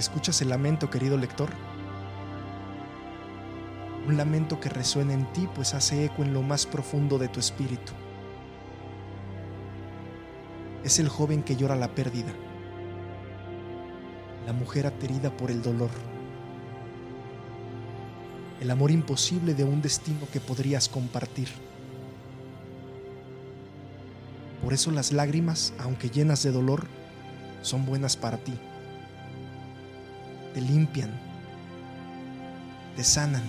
¿Escuchas el lamento, querido lector? Un lamento que resuena en ti, pues hace eco en lo más profundo de tu espíritu. Es el joven que llora la pérdida, la mujer aterida por el dolor, el amor imposible de un destino que podrías compartir. Por eso las lágrimas, aunque llenas de dolor, son buenas para ti te limpian, te sanan.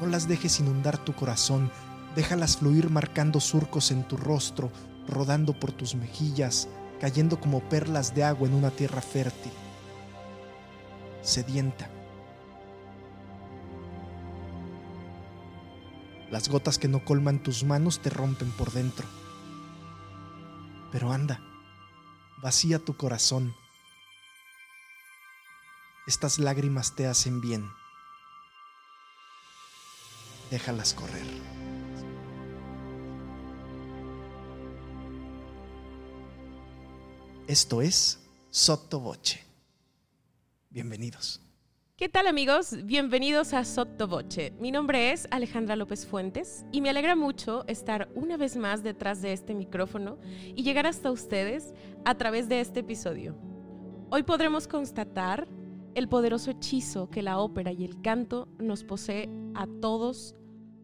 No las dejes inundar tu corazón, déjalas fluir marcando surcos en tu rostro, rodando por tus mejillas, cayendo como perlas de agua en una tierra fértil, sedienta. Las gotas que no colman tus manos te rompen por dentro. Pero anda, vacía tu corazón estas lágrimas te hacen bien. Déjalas correr. Esto es Voce. Bienvenidos. ¿Qué tal amigos? Bienvenidos a Voce. Mi nombre es Alejandra López Fuentes y me alegra mucho estar una vez más detrás de este micrófono y llegar hasta ustedes a través de este episodio. Hoy podremos constatar el poderoso hechizo que la ópera y el canto nos posee a todos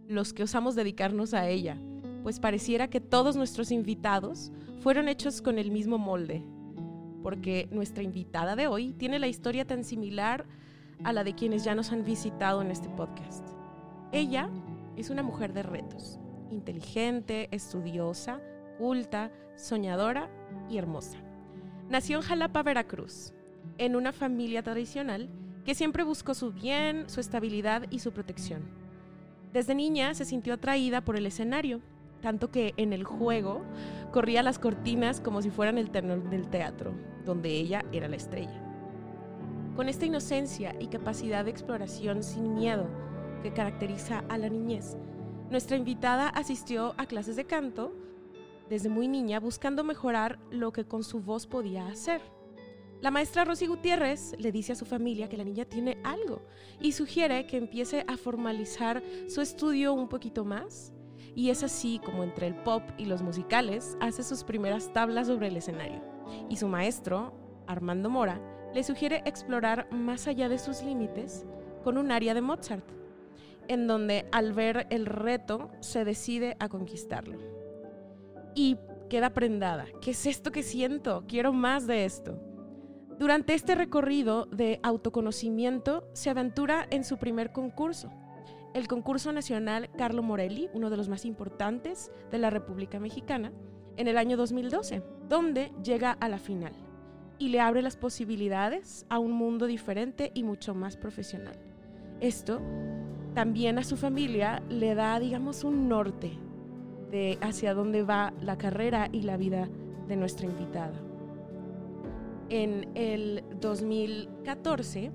los que osamos dedicarnos a ella, pues pareciera que todos nuestros invitados fueron hechos con el mismo molde, porque nuestra invitada de hoy tiene la historia tan similar a la de quienes ya nos han visitado en este podcast. Ella es una mujer de retos, inteligente, estudiosa, culta, soñadora y hermosa. Nació en Jalapa, Veracruz, en una familia tradicional que siempre buscó su bien, su estabilidad y su protección. Desde niña se sintió atraída por el escenario, tanto que en el juego corría las cortinas como si fueran el tenor del teatro, donde ella era la estrella. Con esta inocencia y capacidad de exploración sin miedo que caracteriza a la niñez, nuestra invitada asistió a clases de canto desde muy niña buscando mejorar lo que con su voz podía hacer. La maestra Rosy Gutiérrez le dice a su familia que la niña tiene algo y sugiere que empiece a formalizar su estudio un poquito más. Y es así como entre el pop y los musicales hace sus primeras tablas sobre el escenario. Y su maestro, Armando Mora, le sugiere explorar más allá de sus límites con un área de Mozart, en donde al ver el reto se decide a conquistarlo. Y queda prendada. ¿Qué es esto que siento? Quiero más de esto. Durante este recorrido de autoconocimiento se aventura en su primer concurso, el concurso nacional Carlo Morelli, uno de los más importantes de la República Mexicana, en el año 2012, donde llega a la final y le abre las posibilidades a un mundo diferente y mucho más profesional. Esto también a su familia le da, digamos, un norte de hacia dónde va la carrera y la vida de nuestra invitada en el 2014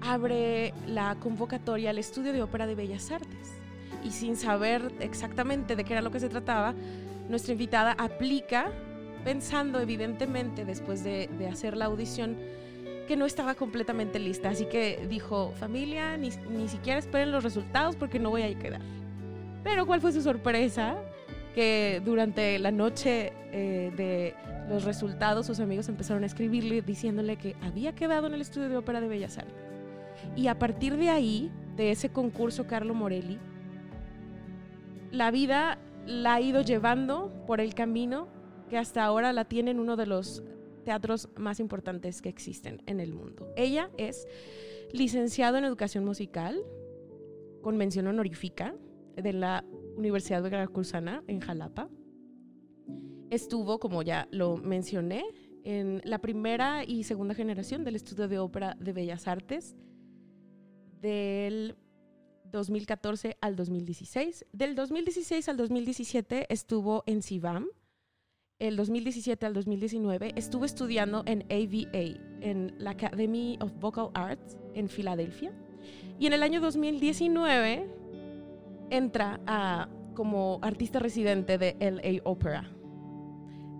abre la convocatoria al Estudio de Ópera de Bellas Artes. Y sin saber exactamente de qué era lo que se trataba, nuestra invitada aplica pensando evidentemente después de, hacer la audición que no estaba completamente lista. Así que dijo, familia, ni, ni siquiera esperen los resultados porque no voy a quedar. Pero ¿cuál fue su sorpresa? Que durante la noche eh, de los resultados, sus amigos empezaron a escribirle diciéndole que había quedado en el estudio de ópera de Bellas Artes. Y a partir de ahí, de ese concurso Carlo Morelli, la vida la ha ido llevando por el camino que hasta ahora la tiene en uno de los teatros más importantes que existen en el mundo. Ella es licenciado en educación musical, con mención honorífica de la Universidad de Veracruzana en Jalapa estuvo, como ya lo mencioné, en la primera y segunda generación del estudio de ópera de Bellas Artes del 2014 al 2016. Del 2016 al 2017 estuvo en CIVAM. El 2017 al 2019 estuvo estudiando en AVA, en la Academy of Vocal Arts en Filadelfia. Y en el año 2019 entra a, como artista residente de LA Opera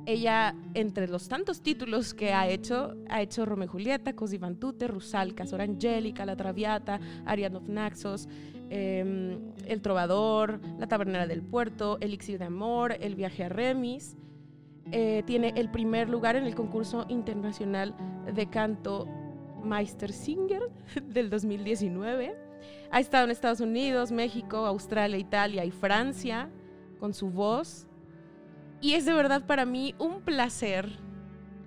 Ella, entre los tantos títulos que ha hecho, ha hecho Romeo y Julieta, Così van tutte, Rusalka, Sor Angélica, La Traviata, Ariadne of Naxos, em, El Trovador, La Tabernera del Puerto, Elixir de Amor, El Viaje a Remis. Eh, tiene el primer lugar en el concurso internacional de canto Meistersinger del 2019. Ha estado en Estados Unidos, México, Australia, Italia y Francia con su voz. Y es de verdad para mí un placer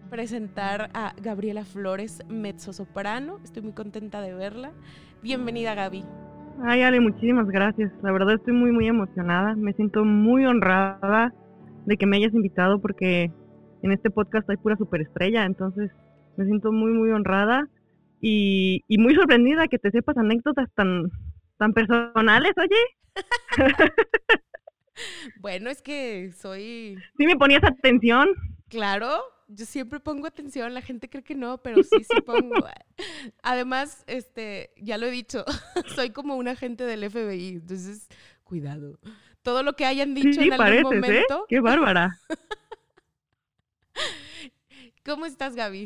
presentar a Gabriela Flores, mezzosoprano. Estoy muy contenta de verla. Bienvenida, Gaby. Ay, Ale, muchísimas gracias. La verdad estoy muy, muy emocionada. Me siento muy honrada de que me hayas invitado porque en este podcast hay pura superestrella. Entonces me siento muy, muy honrada y, y muy sorprendida que te sepas anécdotas tan, tan personales, oye. bueno, es que soy... Sí me ponías atención. Claro, yo siempre pongo atención, la gente cree que no, pero sí, sí pongo. Además, este, ya lo he dicho, soy como un agente del FBI, entonces, cuidado. Todo lo que hayan dicho en algún ¿eh? momento. ¡Qué bárbara! ¿Cómo estás, Gaby?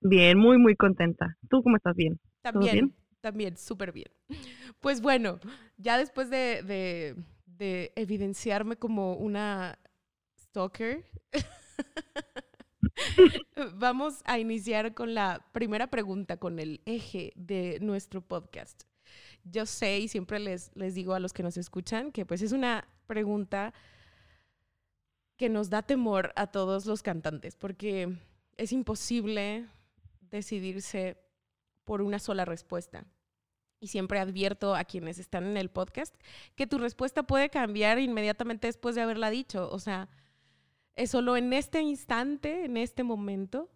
Bien, muy, muy contenta. ¿Tú cómo estás? ¿Bien? También, bien? también, súper bien. Pues bueno, ya después de, de, evidenciarme como una stalker, vamos a iniciar con la primera pregunta, con el eje de nuestro podcast. Yo sé y siempre les, les digo a los que nos escuchan que pues es una pregunta que nos da temor a todos los cantantes, porque es imposible decidirse por una sola respuesta. Y siempre advierto a quienes están en el podcast que tu respuesta puede cambiar inmediatamente después de haberla dicho. O sea, es solo en este instante, en este momento,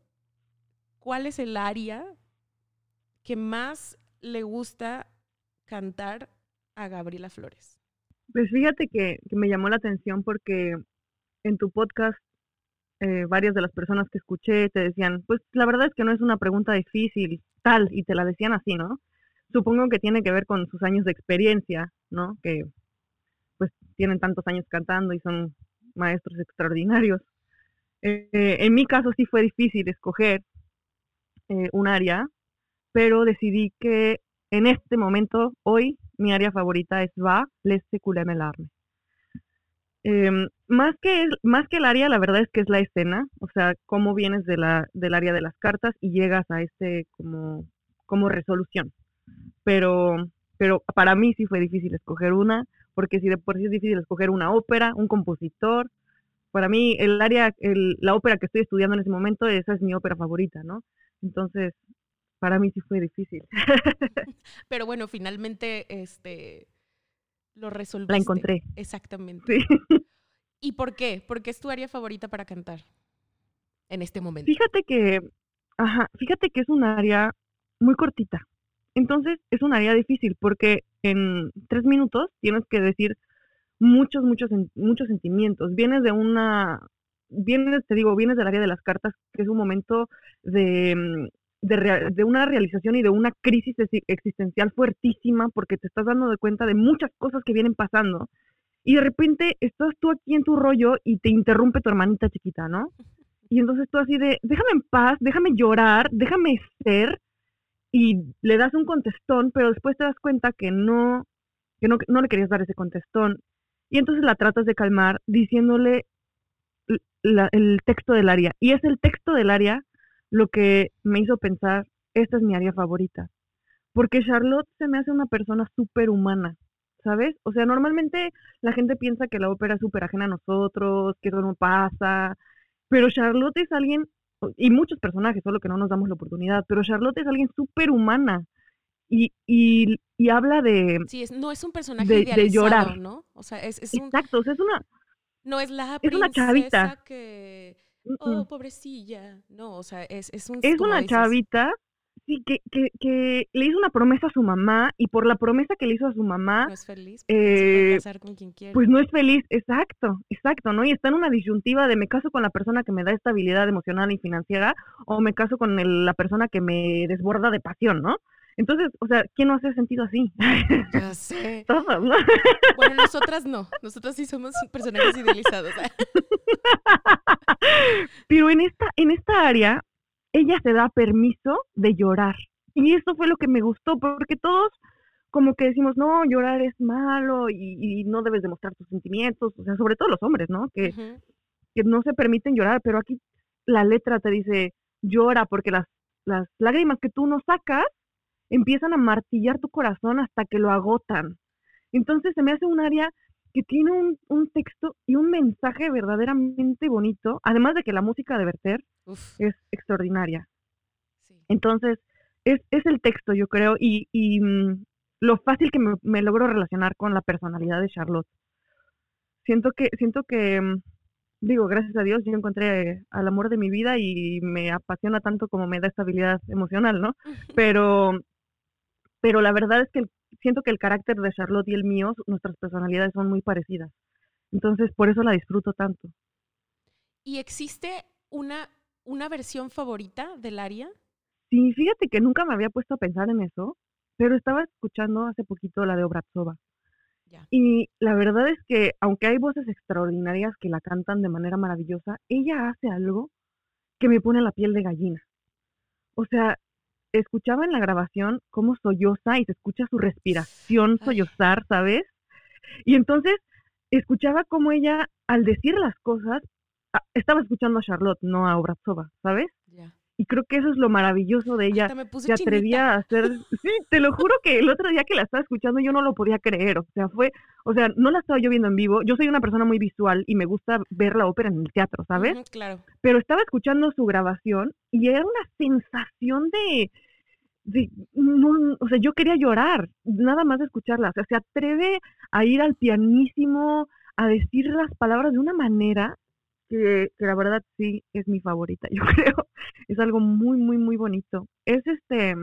cuál es el área que más le gusta cantar a Gabriela Flores. Pues fíjate que, que me llamó la atención porque en tu podcast eh, varias de las personas que escuché te decían, pues la verdad es que no es una pregunta difícil, tal, y te la decían así, ¿no? Supongo que tiene que ver con sus años de experiencia, ¿no? Que pues tienen tantos años cantando y son maestros extraordinarios. Eh, en mi caso sí fue difícil escoger eh, un área, pero decidí que en este momento, hoy, mi área favorita es Va, les arme. Em, más, que, más que el área, la verdad es que es la escena, o sea, cómo vienes de la, del área de las cartas y llegas a este como, como resolución. Pero, pero para mí sí fue difícil escoger una, porque si de por sí es difícil escoger una ópera, un compositor, para mí el área, el, la ópera que estoy estudiando en ese momento, esa es mi ópera favorita, ¿no? Entonces, para mí sí fue difícil. Pero bueno, finalmente, este, lo resolviste. La encontré. Exactamente. ¿Y por qué? ¿Por qué es tu área favorita para cantar en este momento? Fíjate que, ajá, fíjate que es un área muy cortita. Entonces es un área difícil porque en tres minutos tienes que decir muchos, muchos, muchos sentimientos. Vienes de una, vienes, te digo, vienes del área de las cartas, que es un momento de mm, de, una realización y de una crisis existencial fuertísima porque te estás dando de cuenta de muchas cosas que vienen pasando y de repente estás tú aquí en tu rollo y te interrumpe tu hermanita chiquita, ¿no? Y entonces tú así de, déjame en paz, déjame llorar, déjame ser y le das un contestón, pero después te das cuenta que no, que no, no le querías dar ese contestón. Y entonces la tratas de calmar diciéndole el texto del área. Y es el texto del área lo que me hizo pensar, esta es mi área favorita. Porque Charlotte se me hace una persona súper humana, ¿sabes? O sea, normalmente la gente piensa que la ópera es súper ajena a nosotros, que eso no pasa, pero Charlotte es alguien, y muchos personajes, solo que no nos damos la oportunidad, pero Charlotte es alguien súper humana. Y, y, y, habla de... Sí, no es un personaje de, llorar. ¿no? O sea, es, es Exacto, o sea, es una... No es la princesa es una chavita. que oh, pobrecilla. No, o sea, es, es un... Es una chavita, sí, que, que, que, le hizo una promesa a su mamá y por la promesa que le hizo a su mamá... No es feliz, eh, casar con quien quiere. Pues no es feliz, exacto, exacto, ¿no? Y está en una disyuntiva de me caso con la persona que me da estabilidad emocional y financiera o me caso con la persona que me desborda de pasión, ¿no? Entonces, o sea, ¿quién no hace sentido así? Ya sé. Todos, ¿no? Bueno, nosotras no. Nosotras sí somos personajes idealizados. Pero en esta, en esta área, ella se da permiso de llorar. Y eso fue lo que me gustó, porque todos como que decimos, no, llorar es malo y, y no debes demostrar tus sentimientos, o sea, sobre todo los hombres, ¿no? Que, que no se permiten llorar, pero aquí la letra te dice, llora porque las, las lágrimas que tú no sacas empiezan a martillar tu corazón hasta que lo agotan. Entonces se me hace un área que tiene un, un texto y un mensaje verdaderamente bonito, además de que la música de Werther Uf, es extraordinaria. sí. Entonces, es, es el texto, yo creo, y, y mm, lo fácil que me, me logro relacionar con la personalidad de Charlotte. Siento que, siento que, mm, digo, gracias a Dios, yo encontré al amor de mi vida y me apasiona tanto como me da estabilidad emocional, ¿no? Pero, pero la verdad es que el- siento que el carácter de Charlotte y el mío, nuestras personalidades son muy parecidas. Entonces, por eso la disfruto tanto. ¿Y existe una, una versión favorita del aria? Sí, fíjate que nunca me había puesto a pensar en eso, pero estaba escuchando hace poquito la de Obrazova. Ya. Y la verdad es que, aunque hay voces extraordinarias que la cantan de manera maravillosa, ella hace algo que me pone la piel de gallina. O sea, escuchaba en la grabación cómo solloza y se escucha su respiración sollozar, ¿sabes? Y entonces escuchaba cómo ella, al decir las cosas, estaba escuchando a Charlotte, no a Obrazova, ¿sabes? Y creo que eso es lo maravilloso de ella Hasta me puse se chinita. atrevía a hacer, sí, te lo juro que el otro día que la estaba escuchando yo no lo podía creer, o sea, fue, o sea, no la estaba yo viendo en vivo, yo soy una persona muy visual y me gusta ver la ópera en el teatro, ¿sabes? Claro. Pero estaba escuchando su grabación y era una sensación de, de no, o sea, yo quería llorar, nada más de escucharla, o sea, se atreve a ir al pianísimo, a decir las palabras de una manera que, que la verdad sí es mi favorita, yo creo. Es algo muy, muy, muy bonito. Es este,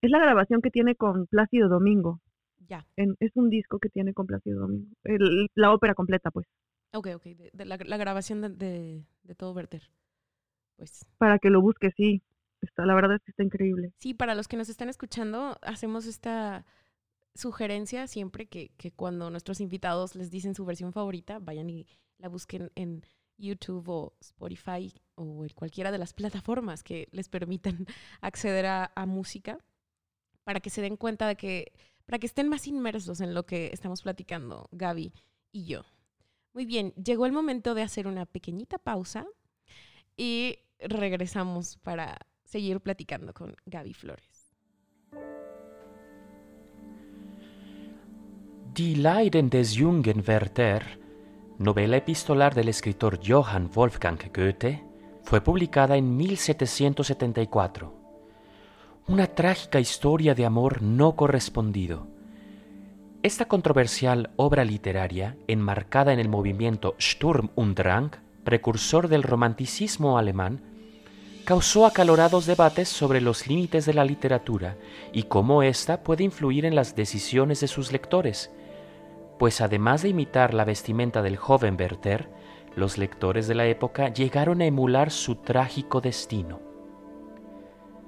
es la grabación que tiene con Plácido Domingo. Ya. En- es un disco que tiene con Plácido Domingo. El- la ópera completa, pues, Ok, ok. de- de la, la grabación de, de, de todo Werther. Pues para que lo busques, sí. Está, la verdad es que está increíble. sí, para los que nos están escuchando, hacemos esta sugerencia siempre que, que cuando nuestros invitados les dicen su versión favorita, vayan y la busquen en YouTube o Spotify o cualquiera de las plataformas que les permitan acceder a, a música para que se den cuenta de que, para que estén más inmersos en lo que estamos platicando Gaby y yo. Muy bien, llegó el momento de hacer una pequeñita pausa y regresamos para seguir platicando con Gaby Flores. Die Leiden des jungen Werther, novela epistolar del escritor Johann Wolfgang Goethe, fue publicada en 1774. Una trágica historia de amor no correspondido. Esta controversial obra literaria, enmarcada en el movimiento Sturm und Drang, precursor del romanticismo alemán, causó acalorados debates sobre los límites de la literatura y cómo ésta puede influir en las decisiones de sus lectores, pues además de imitar la vestimenta del joven Werther, los lectores de la época llegaron a emular su trágico destino.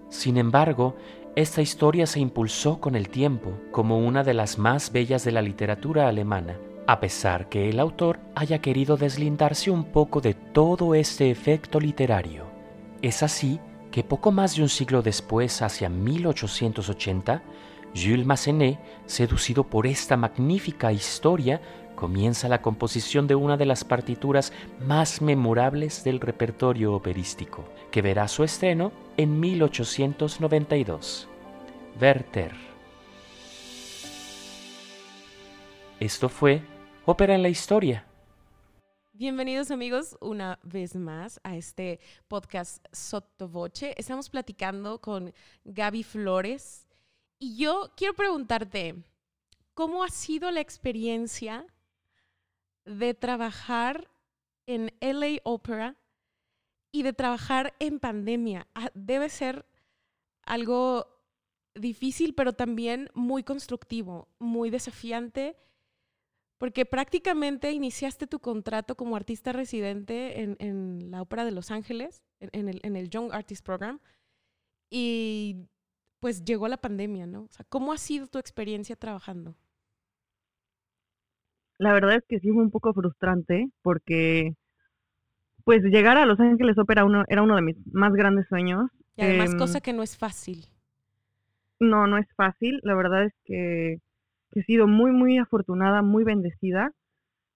Sin embargo, esta historia se impulsó con el tiempo como una de las más bellas de la literatura alemana, a pesar que el autor haya querido deslindarse un poco de todo este efecto literario. Es así que poco más de un siglo después, hacia 1880, Jules Massenet, seducido por esta magnífica historia, comienza la composición de una de las partituras más memorables del repertorio operístico, que verá su estreno en 1892. Werther. Esto fue Ópera en la Historia. Bienvenidos amigos una vez más a este podcast Sottovoce. Estamos platicando con Gaby Flores y yo quiero preguntarte, ¿cómo ha sido la experiencia de trabajar en LA Opera y de trabajar en pandemia? Ah, Debe ser algo difícil, pero también muy constructivo, muy desafiante porque prácticamente iniciaste tu contrato como artista residente en, la Ópera de Los Ángeles, en, en el, en el Young Artist Program, y pues llegó la pandemia, ¿no? O sea, ¿cómo ha sido tu experiencia trabajando? La verdad es que sí fue un poco frustrante porque pues llegar a Los Ángeles Opera uno, era uno de mis más grandes sueños. Y además, Em, cosa que no es fácil. No, no es fácil. La verdad es que, he sido muy, muy afortunada, muy bendecida.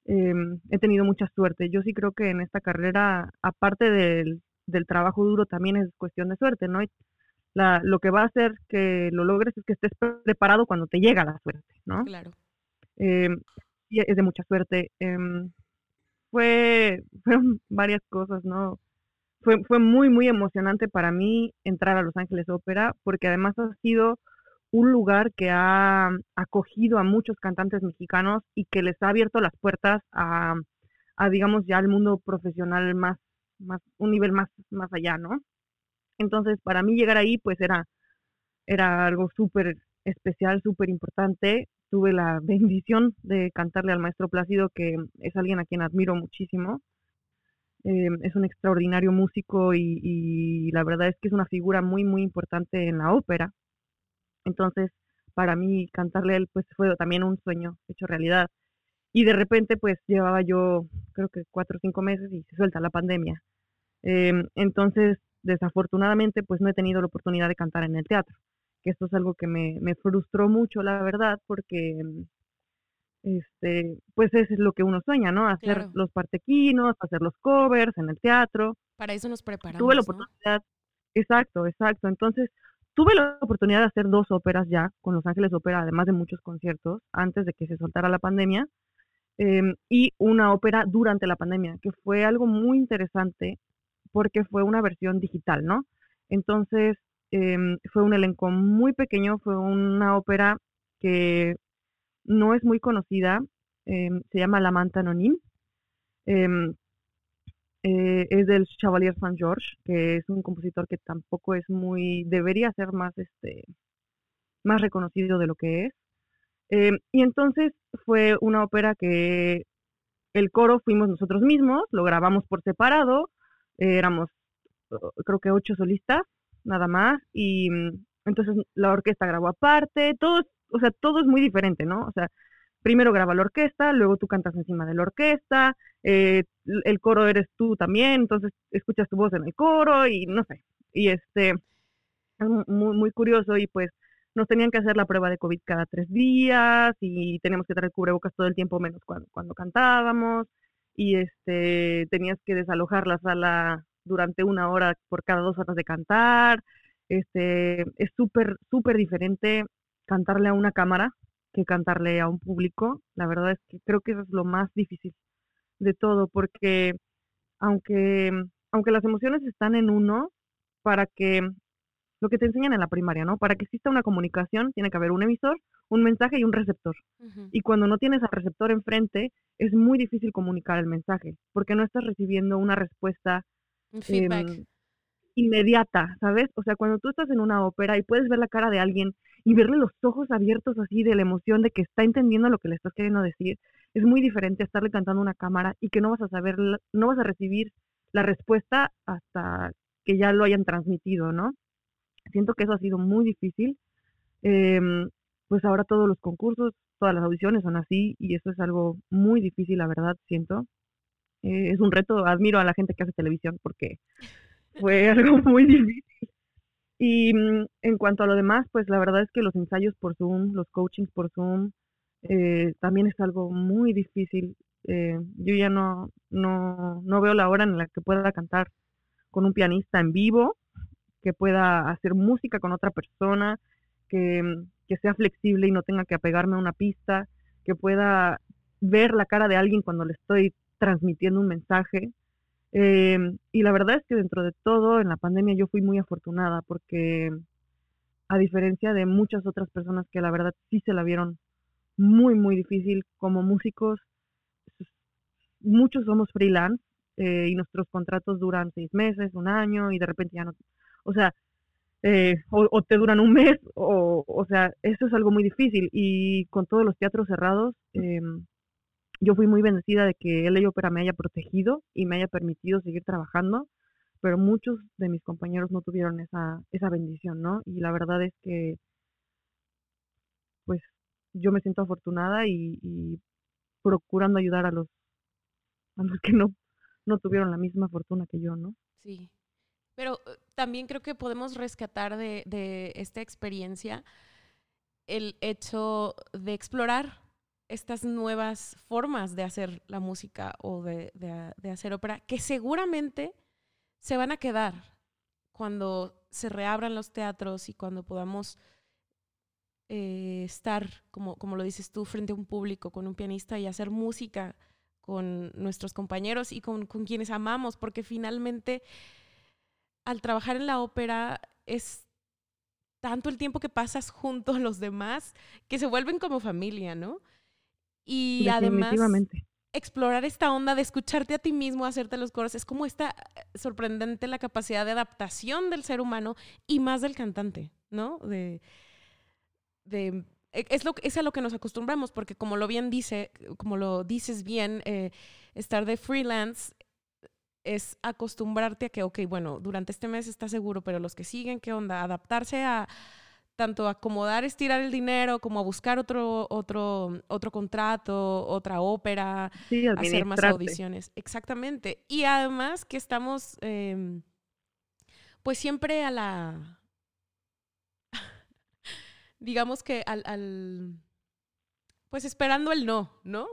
Em, he tenido mucha suerte. Yo sí creo que en esta carrera, aparte del, del trabajo duro, también es cuestión de suerte, ¿no? La, lo que va a hacer que lo logres es que estés preparado cuando te llega la suerte, ¿no? Claro. Em, y es de mucha suerte. Em, fue, fueron varias cosas, ¿no? Fue, fue muy, muy emocionante para mí entrar a Los Ángeles Ópera, porque además ha sido un lugar que ha acogido a muchos cantantes mexicanos y que les ha abierto las puertas a, a digamos, ya al mundo profesional más, más, un nivel más, más allá, ¿no? Entonces, para mí llegar ahí, pues era, era algo súper especial, súper importante. Tuve la bendición de cantarle al maestro Plácido, que es alguien a quien admiro muchísimo. Eh, es un extraordinario músico y, la verdad es que es una figura muy, muy importante en la ópera. Entonces, para mí cantarle a él, pues fue también un sueño hecho realidad. Y de repente, pues llevaba yo, creo que cuatro o cinco meses y se suelta la pandemia. Eh, entonces, desafortunadamente, pues no he tenido la oportunidad de cantar en el teatro que esto es algo que me, me frustró mucho, la verdad, porque este, pues eso es lo que uno sueña, ¿no? Hacer Claro. los partequinos, hacer los covers en el teatro. Para eso nos preparamos. tuve la ¿no? oportunidad, exacto, exacto. Entonces, tuve la oportunidad de hacer dos óperas ya con Los Ángeles Ópera, además de muchos conciertos, antes de que se soltara la pandemia, em, y una ópera durante la pandemia, que fue algo muy interesante porque fue una versión digital, ¿no? Entonces, em, fue un elenco muy pequeño, fue una ópera que no es muy conocida, em, se llama La Manta Anonim. Em, eh, es del Chevalier Saint George, que es un compositor que tampoco es muy, debería ser más, este, más reconocido de lo que es. Y entonces fue una ópera que el coro fuimos nosotros mismos, lo grabamos por separado, eh, éramos creo que ocho solistas, nada más, y mm, entonces la orquesta grabó aparte, todo, o sea, todo es muy diferente, ¿no? O sea, primero graba la orquesta, luego tú cantas encima de la orquesta, eh, el coro eres tú también, entonces escuchas tu voz en el coro y no sé, y este, es mu- muy, muy curioso y pues nos tenían que hacer la prueba de COVID cada tres días y teníamos que traer cubrebocas todo el tiempo menos cuando, cuando cantábamos y este tenías que desalojar la sala durante una hora por cada dos horas de cantar. Este es súper, súper diferente cantarle a una cámara que cantarle a un público. La verdad es que creo que eso es lo más difícil de todo, porque aunque, aunque las emociones están en uno, para que lo que te enseñan en la primaria, ¿no? Para que exista una comunicación, tiene que haber un emisor, un mensaje y un receptor. Y cuando no tienes al receptor enfrente, es muy difícil comunicar el mensaje, porque no estás recibiendo una respuesta em, inmediata, ¿sabes? O sea, cuando tú estás en una ópera y puedes ver la cara de alguien y verle los ojos abiertos así de la emoción de que está entendiendo lo que le estás queriendo decir, es muy diferente a estarle cantando a una cámara y que no vas a saber, no vas a recibir la respuesta hasta que ya lo hayan transmitido, ¿no? Siento que eso ha sido muy difícil. Em, pues ahora todos los concursos, todas las audiciones son así y eso es algo muy difícil, la verdad, siento. Eh, es un reto, admiro a la gente que hace televisión porque fue algo muy difícil. Y mm, en cuanto a lo demás, pues la verdad es que los ensayos por Zoom, los coachings por Zoom, eh, también es algo muy difícil. Eh, yo ya no, no, no veo la hora en la que pueda cantar con un pianista en vivo, que pueda hacer música con otra persona, que, mm, que sea flexible y no tenga que apegarme a una pista, que pueda ver la cara de alguien cuando le estoy transmitiendo un mensaje. Eh, y la verdad es que dentro de todo, en la pandemia yo fui muy afortunada porque a diferencia de muchas otras personas que la verdad sí se la vieron muy, muy difícil como músicos, muchos somos freelance eh, y nuestros contratos duran seis meses, un año y de repente ya no, o sea, eh, o, te duran un mes, o, o sea, eso es algo muy difícil y con todos los teatros cerrados, eh, yo fui muy bendecida de que el Opera me haya protegido y me haya permitido seguir trabajando, pero muchos de mis compañeros no tuvieron esa, esa bendición, ¿no? Y la verdad es que, pues, yo me siento afortunada y, y procurando ayudar a los, a los que no, no tuvieron la misma fortuna que yo, ¿no? Sí. Pero eh, también creo que podemos rescatar de, de esta experiencia el hecho de explorar estas nuevas formas de hacer la música o de, de, hacer ópera que seguramente se van a quedar cuando se reabran los teatros y cuando podamos eh, estar, como, como lo dices tú, frente a un público con un pianista y hacer música con nuestros compañeros y con, con quienes amamos, porque finalmente al trabajar en la ópera es tanto el tiempo que pasas junto a los demás que se vuelven como familia, ¿no? Y además explorar esta onda de escucharte a ti mismo, hacerte los coros, es como esta eh, sorprendente la capacidad de adaptación del ser humano y más del cantante, ¿no? De, de e, es, lo, es a lo que nos acostumbramos, porque como lo bien dice, como lo dices bien, eh, estar de freelance es acostumbrarte a que, ok, bueno, durante este mes está seguro, pero los que siguen, ¿qué onda? Adaptarse a tanto acomodar, estirar el dinero, como a buscar otro, otro, otro contrato, otra ópera, hacer más audiciones. Exactamente. Y además que estamos, em, pues siempre a la, digamos que al, al, pues esperando el no, ¿no?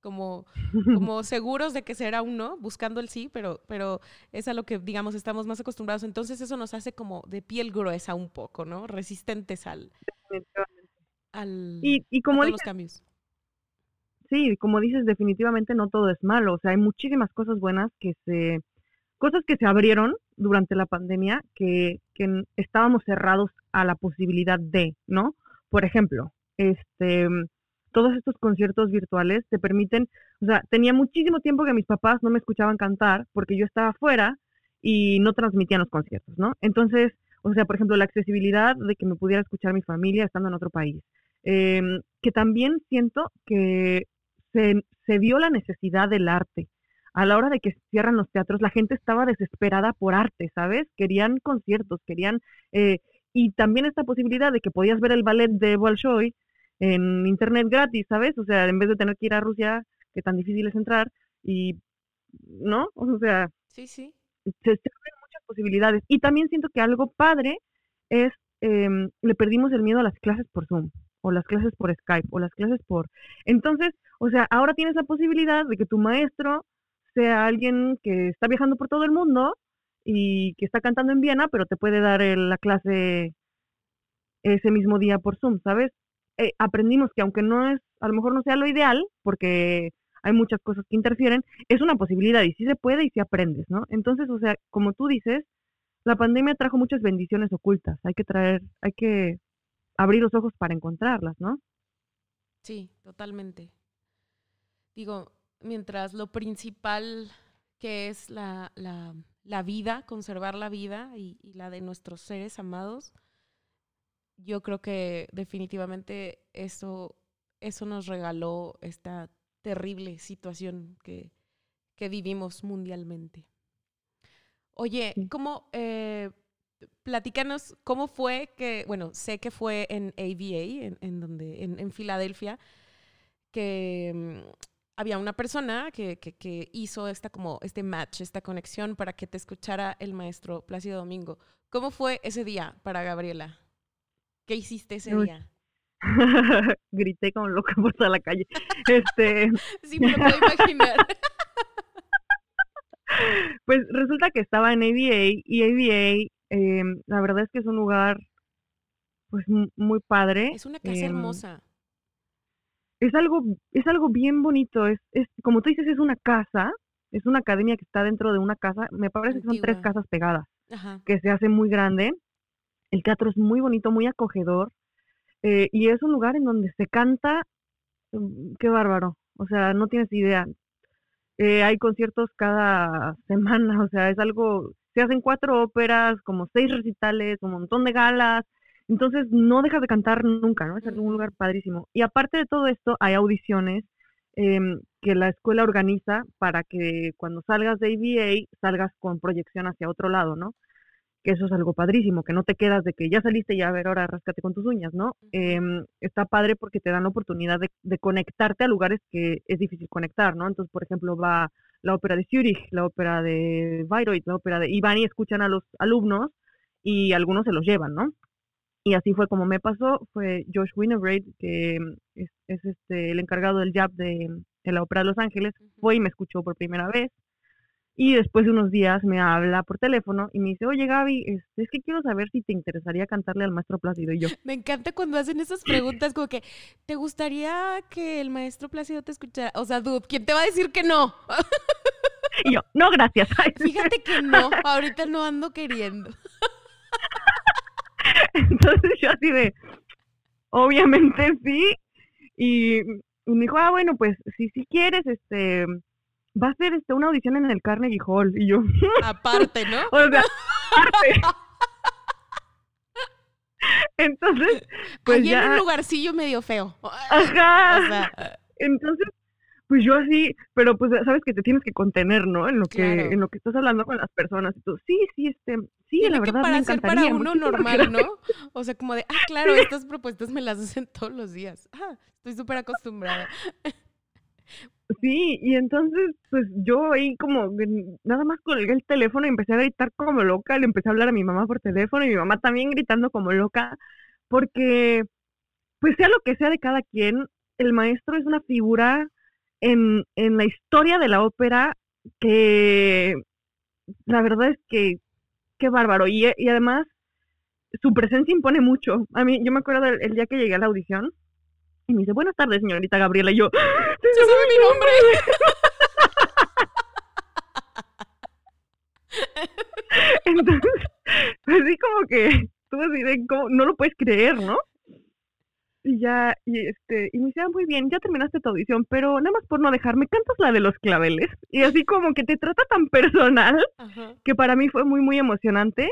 Como, como seguros de que será un no, buscando el sí, pero, pero es a lo que, digamos, estamos más acostumbrados. Entonces eso nos hace como de piel gruesa un poco, ¿no? Resistentes al, al y, como a todos los cambios. Sí, como dices, definitivamente no todo es malo. O sea, hay muchísimas cosas buenas que se, cosas que se abrieron durante la pandemia que, que estábamos cerrados a la posibilidad de, ¿no? Por ejemplo, este todos estos conciertos virtuales te permiten, o sea, tenía muchísimo tiempo que mis papás no me escuchaban cantar porque yo estaba afuera y no transmitían los conciertos, ¿no? Entonces, o sea, por ejemplo, la accesibilidad de que me pudiera escuchar mi familia estando en otro país. Em, que también siento que se, se vio la necesidad del arte. A la hora de que cierran los teatros, la gente estaba desesperada por arte, ¿sabes? Querían conciertos, querían... Eh, y también esta posibilidad de que podías ver el ballet de Bolshoi en internet gratis, ¿sabes? O sea, en vez de tener que ir a Rusia, que tan difícil es entrar, y, ¿no? O sea, sí, sí. Se, abren muchas posibilidades. Y también siento que algo padre es, em, le perdimos el miedo a las clases por Zoom, o las clases por Skype, o las clases por... Entonces, o sea, ahora tienes la posibilidad de que tu maestro sea alguien que está viajando por todo el mundo y que está cantando en Viena, pero te puede dar la clase ese mismo día por Zoom, ¿sabes? Eh, aprendimos que aunque no es, a lo mejor no sea lo ideal, porque hay muchas cosas que interfieren, es una posibilidad y sí se puede y sí aprendes, ¿no? Entonces, o sea, como tú dices, la pandemia trajo muchas bendiciones ocultas, hay que traer, hay que abrir los ojos para encontrarlas, ¿no? Sí, totalmente. Digo, mientras lo principal que es la, la, la vida, conservar la vida y, y, la de nuestros seres amados, yo creo que definitivamente eso, eso nos regaló esta terrible situación que, que vivimos mundialmente. Oye, ¿cómo, eh, platícanos cómo fue que, bueno, sé que fue en AVA, en, en donde, en, en, Filadelfia, que mm, había una persona que, que, que, hizo esta como este match, esta conexión para que te escuchara el maestro Plácido Domingo. ¿Cómo fue ese día para Gabriela? ¿Qué hiciste ese día? Grité como loca por toda la calle. Este... sí, me lo puedo imaginar. pues resulta que estaba en ABA y ABA, eh, la verdad es que es un lugar pues muy padre. Es una casa eh, hermosa. Es algo, es algo bien bonito. Es, es, como tú dices, es una casa, es una academia que está dentro de una casa. Me parece que son tres casas pegadas, Ajá. que se hace muy grande. El teatro es muy bonito, muy acogedor. Eh, y es un lugar en donde se canta, mm, qué bárbaro. O sea, no tienes idea. Eh, hay conciertos cada semana, o sea, es algo, se hacen cuatro óperas, como seis recitales, un montón de galas, entonces no dejas de cantar nunca, ¿no? Es un lugar padrísimo. Y aparte de todo esto, hay audiciones em, que la escuela organiza para que cuando salgas de ABA salgas con proyección hacia otro lado, ¿no? Que eso es algo padrísimo, que no te quedas de que ya saliste y a ver, ahora rascate con tus uñas, ¿no? Em, está padre porque te dan la oportunidad de, de conectarte a lugares que es difícil conectar, ¿no? Entonces, por ejemplo, va la ópera de Zurich, la ópera de Bayreuth, la ópera de... Y van y escuchan a los alumnos y algunos se los llevan, ¿no? Y así fue como me pasó, fue Josh Winograde, que es, es este, el encargado del jab de, de la Ópera de Los Ángeles, fue y me escuchó por primera vez. Y después de unos días me habla por teléfono y me dice, oye Gaby, este, es que quiero saber si te interesaría cantarle al maestro Plácido. Y yo, Me encanta cuando hacen esas preguntas como que, ¿te gustaría que el maestro Plácido te escuchara? O sea, dude, ¿quién te va a decir que no? y yo, no, gracias. Fíjate que no, ahorita no ando queriendo. Entonces yo así de, obviamente sí. Y, y me dijo, ah, bueno, pues si si quieres, este, va a ser este, una audición en el Carnegie Hall. Y yo, Aparte, ¿no? o sea, aparte. Entonces, pues Allí en ya, un lugarcillo medio feo. ajá. O sea, Entonces, pues yo así, pero pues sabes que te tienes que contener, ¿no? En lo que, Claro. en lo que estás hablando con las personas. Y tú, sí, sí, este, sí, la que verdad para me ser para uno normal, gracias". ¿no? O sea, como de, ah, claro, estas propuestas me las hacen todos los días. Ah, estoy súper acostumbrada. Sí, y entonces, pues yo ahí como nada más colgué el teléfono y empecé a gritar como loca, le empecé a hablar a mi mamá por teléfono y mi mamá también gritando como loca, porque, pues sea lo que sea de cada quien, el maestro es una figura en, en la historia de la ópera que la verdad es que qué bárbaro, y, además su presencia impone mucho. A mí, yo me acuerdo del el día que llegué a la audición, y me dice, buenas tardes, señorita Gabriela. Y yo, ¡Se sabe mi nombre! Entonces, así como que tú así de, como, no lo puedes creer, ¿no? Y ya, y este, y me dice, ah, muy bien, ya terminaste tu audición, pero nada más por no dejarme, cantas la de los claveles. Y así como que te trata tan personal, Ajá. que para mí fue muy, muy emocionante.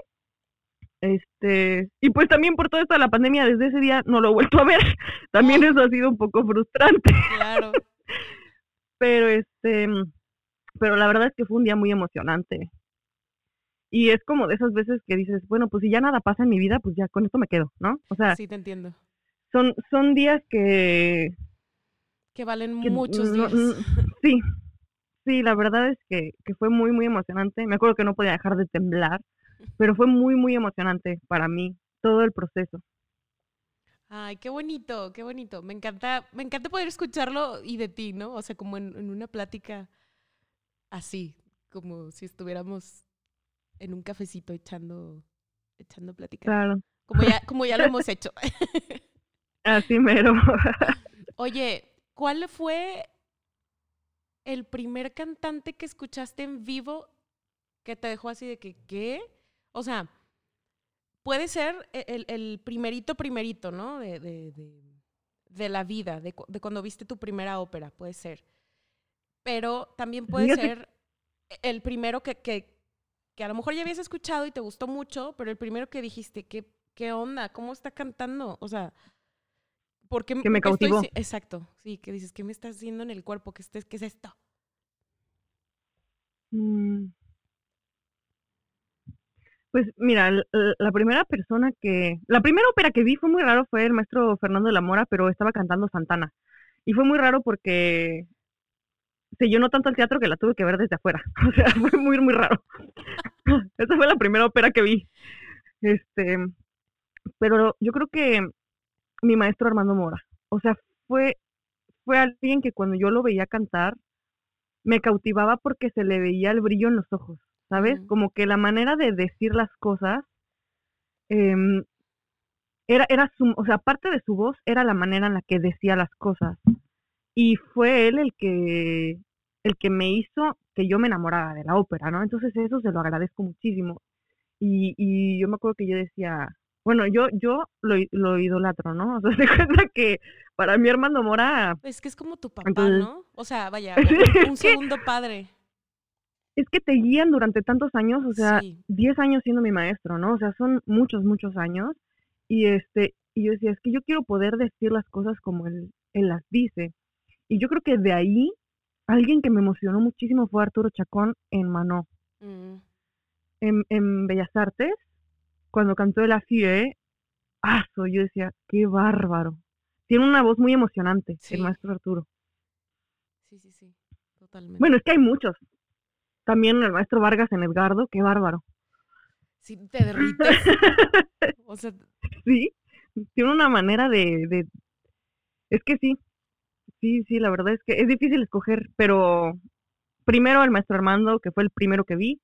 Este, y pues también por toda esta la pandemia, desde ese día no lo he vuelto a ver. También eso ha sido un poco frustrante. Claro. pero este pero la verdad es que fue un día muy emocionante y es como de esas veces que dices bueno pues si ya nada pasa en mi vida pues ya con esto me quedo no o sea Sí, te entiendo. son son días que, Que valen que muchos días. sí sí la verdad es que, que fue muy muy emocionante me acuerdo que no podía dejar de temblar pero fue muy muy emocionante para mí todo el proceso Ay, qué bonito, qué bonito. Me encanta, me encanta poder escucharlo y de ti, ¿no? O sea, como en, en una plática así, como si estuviéramos en un cafecito echando, echando plática. claro Como ya, como ya lo hemos hecho. así mero Oye, ¿cuál fue el primer cantante que escuchaste en vivo que te dejó así de que, ¿qué? O sea, puede ser e- el, el primerito, primerito, ¿no? De, de, de, de la vida, de, cu- de cuando viste tu primera ópera, puede ser. Pero también puede Fíjate- ser el primero que, que, que a lo mejor ya habías escuchado y te gustó mucho, pero el primero que dijiste, ¿qué, qué onda? ¿Cómo está cantando? O sea, ¿por qué, Que me estoy cautivó. exacto, sí, que dices, ¿qué me estás haciendo en el cuerpo? ¿Qué, es- qué es esto? Mm. Pues mira, la primera persona que, la primera ópera que vi fue muy raro, fue el maestro Fernando de la Mora, pero estaba cantando Santana. Y fue muy raro porque se llenó tanto el teatro que la tuve que ver desde afuera. O sea, fue muy, muy raro. Esa fue la primera ópera que vi. Este, pero yo creo que mi maestro Armando Mora, o sea, fue, fue alguien que cuando yo lo veía cantar, me cautivaba porque se le veía el brillo en los ojos, ¿sabes? Como que la manera de decir las cosas em, era, era su, o sea, aparte de su voz, era la manera en la que decía las cosas. Y fue él el que, el que me hizo que yo me enamorara de la ópera, ¿no? Entonces eso se lo agradezco muchísimo. Y, y yo me acuerdo que yo decía, bueno, yo, yo lo, lo idolatro, ¿no? O sea, se cuenta que para mí Armando Mora Es que es como tu papá, Entonces- ¿no? O sea, vaya, un segundo padre. Es que te guían durante tantos años, o sea, Sí. 10 años siendo mi maestro, ¿no? O sea, son muchos, muchos años. Y este, y yo decía, es que yo quiero poder decir las cosas como él, él las dice. Y yo creo que de ahí, alguien que me emocionó muchísimo fue Arturo Chacón en Manó. Mm, En, en Bellas Artes, cuando cantó el Afie, ah, yo decía, qué bárbaro. Tiene una voz muy emocionante, Sí. el maestro Arturo. Sí, sí, sí. Totalmente. Bueno, es que hay muchos. También el maestro Vargas en Edgardo, qué bárbaro. Sí, te derrites. O sea, Sí, tiene una manera de, de... Es que sí, sí, sí, la verdad es que es difícil escoger, pero primero el maestro Armando, que fue el primero que vi,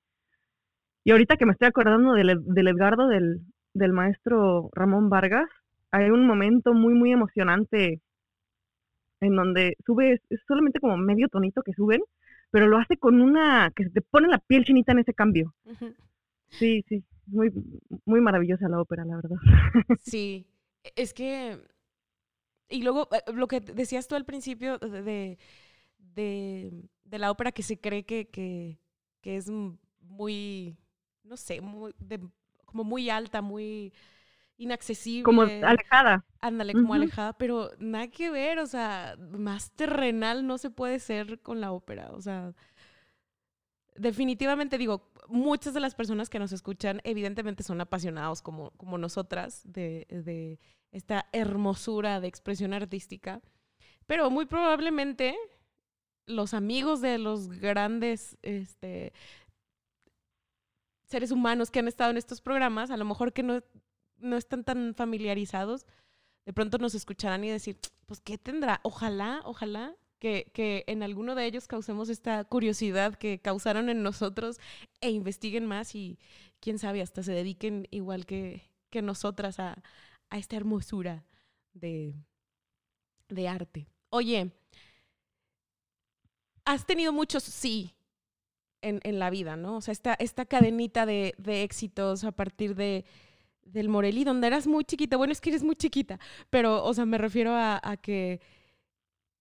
y ahorita que me estoy acordando del, del Edgardo, del, del maestro Ramón Vargas, hay un momento muy, muy emocionante en donde sube, es solamente como medio tonito que suben, pero lo hace con una, que se te pone la piel chinita en ese cambio. Sí, sí, muy, muy maravillosa la ópera, la verdad. Sí, e- es que... Y luego, eh, lo que decías tú al principio de, de, de- la ópera que se cree que, que, que es muy, no sé, muy, de- como muy alta, muy inaccesible. Como alejada. Ándale, como alejada, pero nada que ver, o sea, más terrenal no se puede ser con la ópera, o sea, definitivamente digo, muchas de las personas que nos escuchan evidentemente son apasionados como, como nosotras de, de esta hermosura de expresión artística, pero muy probablemente los amigos de los grandes este, seres humanos que han estado en estos programas, a lo mejor que no, no están tan familiarizados, de pronto nos escucharán y decir, pues, ¿qué tendrá? Ojalá, ojalá que, que en alguno de ellos causemos esta curiosidad que causaron en nosotros e investiguen más y, quién sabe, hasta se dediquen igual que, que nosotras a, a esta hermosura de, de arte. Oye, has tenido muchos sí en, en la vida, ¿no? O sea, esta, esta cadenita de, de éxitos a partir de, del Morelli, donde eras muy chiquita. Bueno, es que eres muy chiquita, pero, o sea, me refiero a, que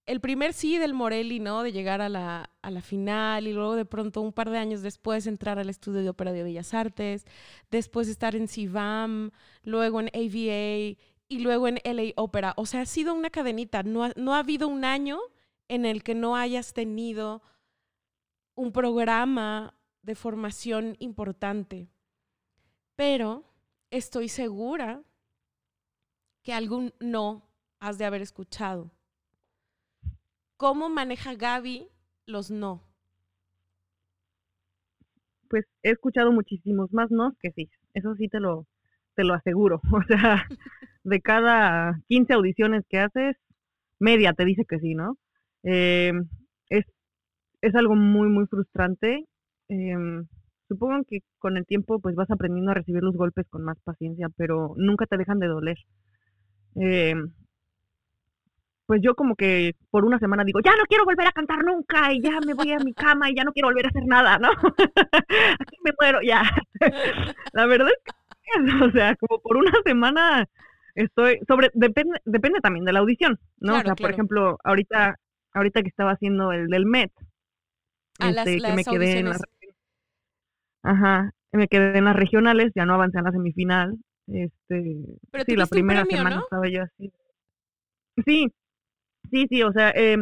el primer sí del Morelli, ¿no? De llegar a la, a la final y luego de pronto, un par de años después, entrar al estudio de ópera de Bellas Artes, después estar en CIVAM, luego en AVA y luego en LA Opera. O sea, ha sido una cadenita. No no ha habido un año en el que no hayas tenido un programa de formación importante. Pero estoy segura que algún no has de haber escuchado. ¿Cómo maneja Gaby los no? Pues he escuchado muchísimos más no que sí. Eso sí te lo, te lo aseguro. O sea, de cada 15 audiciones que haces, media te dice que sí, ¿no? Eh, es, es algo muy, muy frustrante. Eh, supongo que con el tiempo pues vas aprendiendo a recibir los golpes con más paciencia, pero nunca te dejan de doler. Eh, pues yo como que por una semana digo, ya no quiero volver a cantar nunca y ya me voy a mi cama y ya no quiero volver a hacer nada, ¿no? Aquí me muero ya. La verdad es que, o sea, como por una semana estoy sobre depende depende también de la audición, ¿no? Claro, o sea, por ejemplo, ahorita ahorita que estaba haciendo el del Met, Ah, las- este, que me quedé en las. Ajá, me quedé en las regionales, ya no avancé a la semifinal. Este, Pero sí, la primera premio, semana ¿no? estaba yo así. Sí, sí, sí, o sea, eh,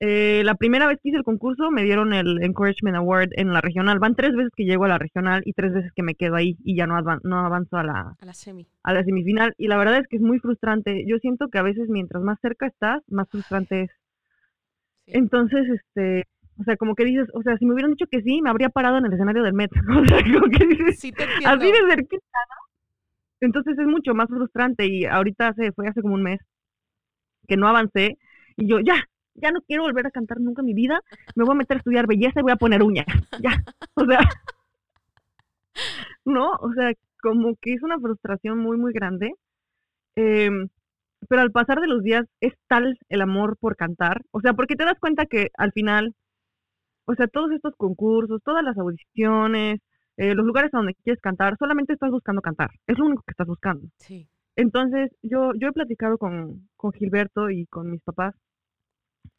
eh, la primera vez que hice el concurso me dieron el Encouragement Award en la regional. Van tres veces que llego a la regional y tres veces que me quedo ahí y ya no, avan- no avanzo a la, A la semi. a la semifinal. Y la verdad es que es muy frustrante. Yo siento que a veces mientras más cerca estás, más frustrante es. Sí. Entonces, este, o sea, como que dices, o sea, si me hubieran dicho que sí, me habría parado en el escenario del Met. O sea, como que dices, Sí, te entiendo. así de cerquita, ¿no? Entonces es mucho más frustrante y ahorita hace, fue hace como un mes que no avancé y yo ya, ya no quiero volver a cantar nunca en mi vida, me voy a meter a estudiar belleza y voy a poner uñas, ya, o sea, no, o sea, como que es una frustración muy, muy grande, Em, pero al pasar de los días es tal el amor por cantar, o sea, porque te das cuenta que al final, o sea, todos estos concursos, todas las audiciones, eh, los lugares a donde quieres cantar, solamente estás buscando cantar, es lo único que estás buscando. Sí. Entonces, yo, yo he platicado con, con Gilberto y con mis papás.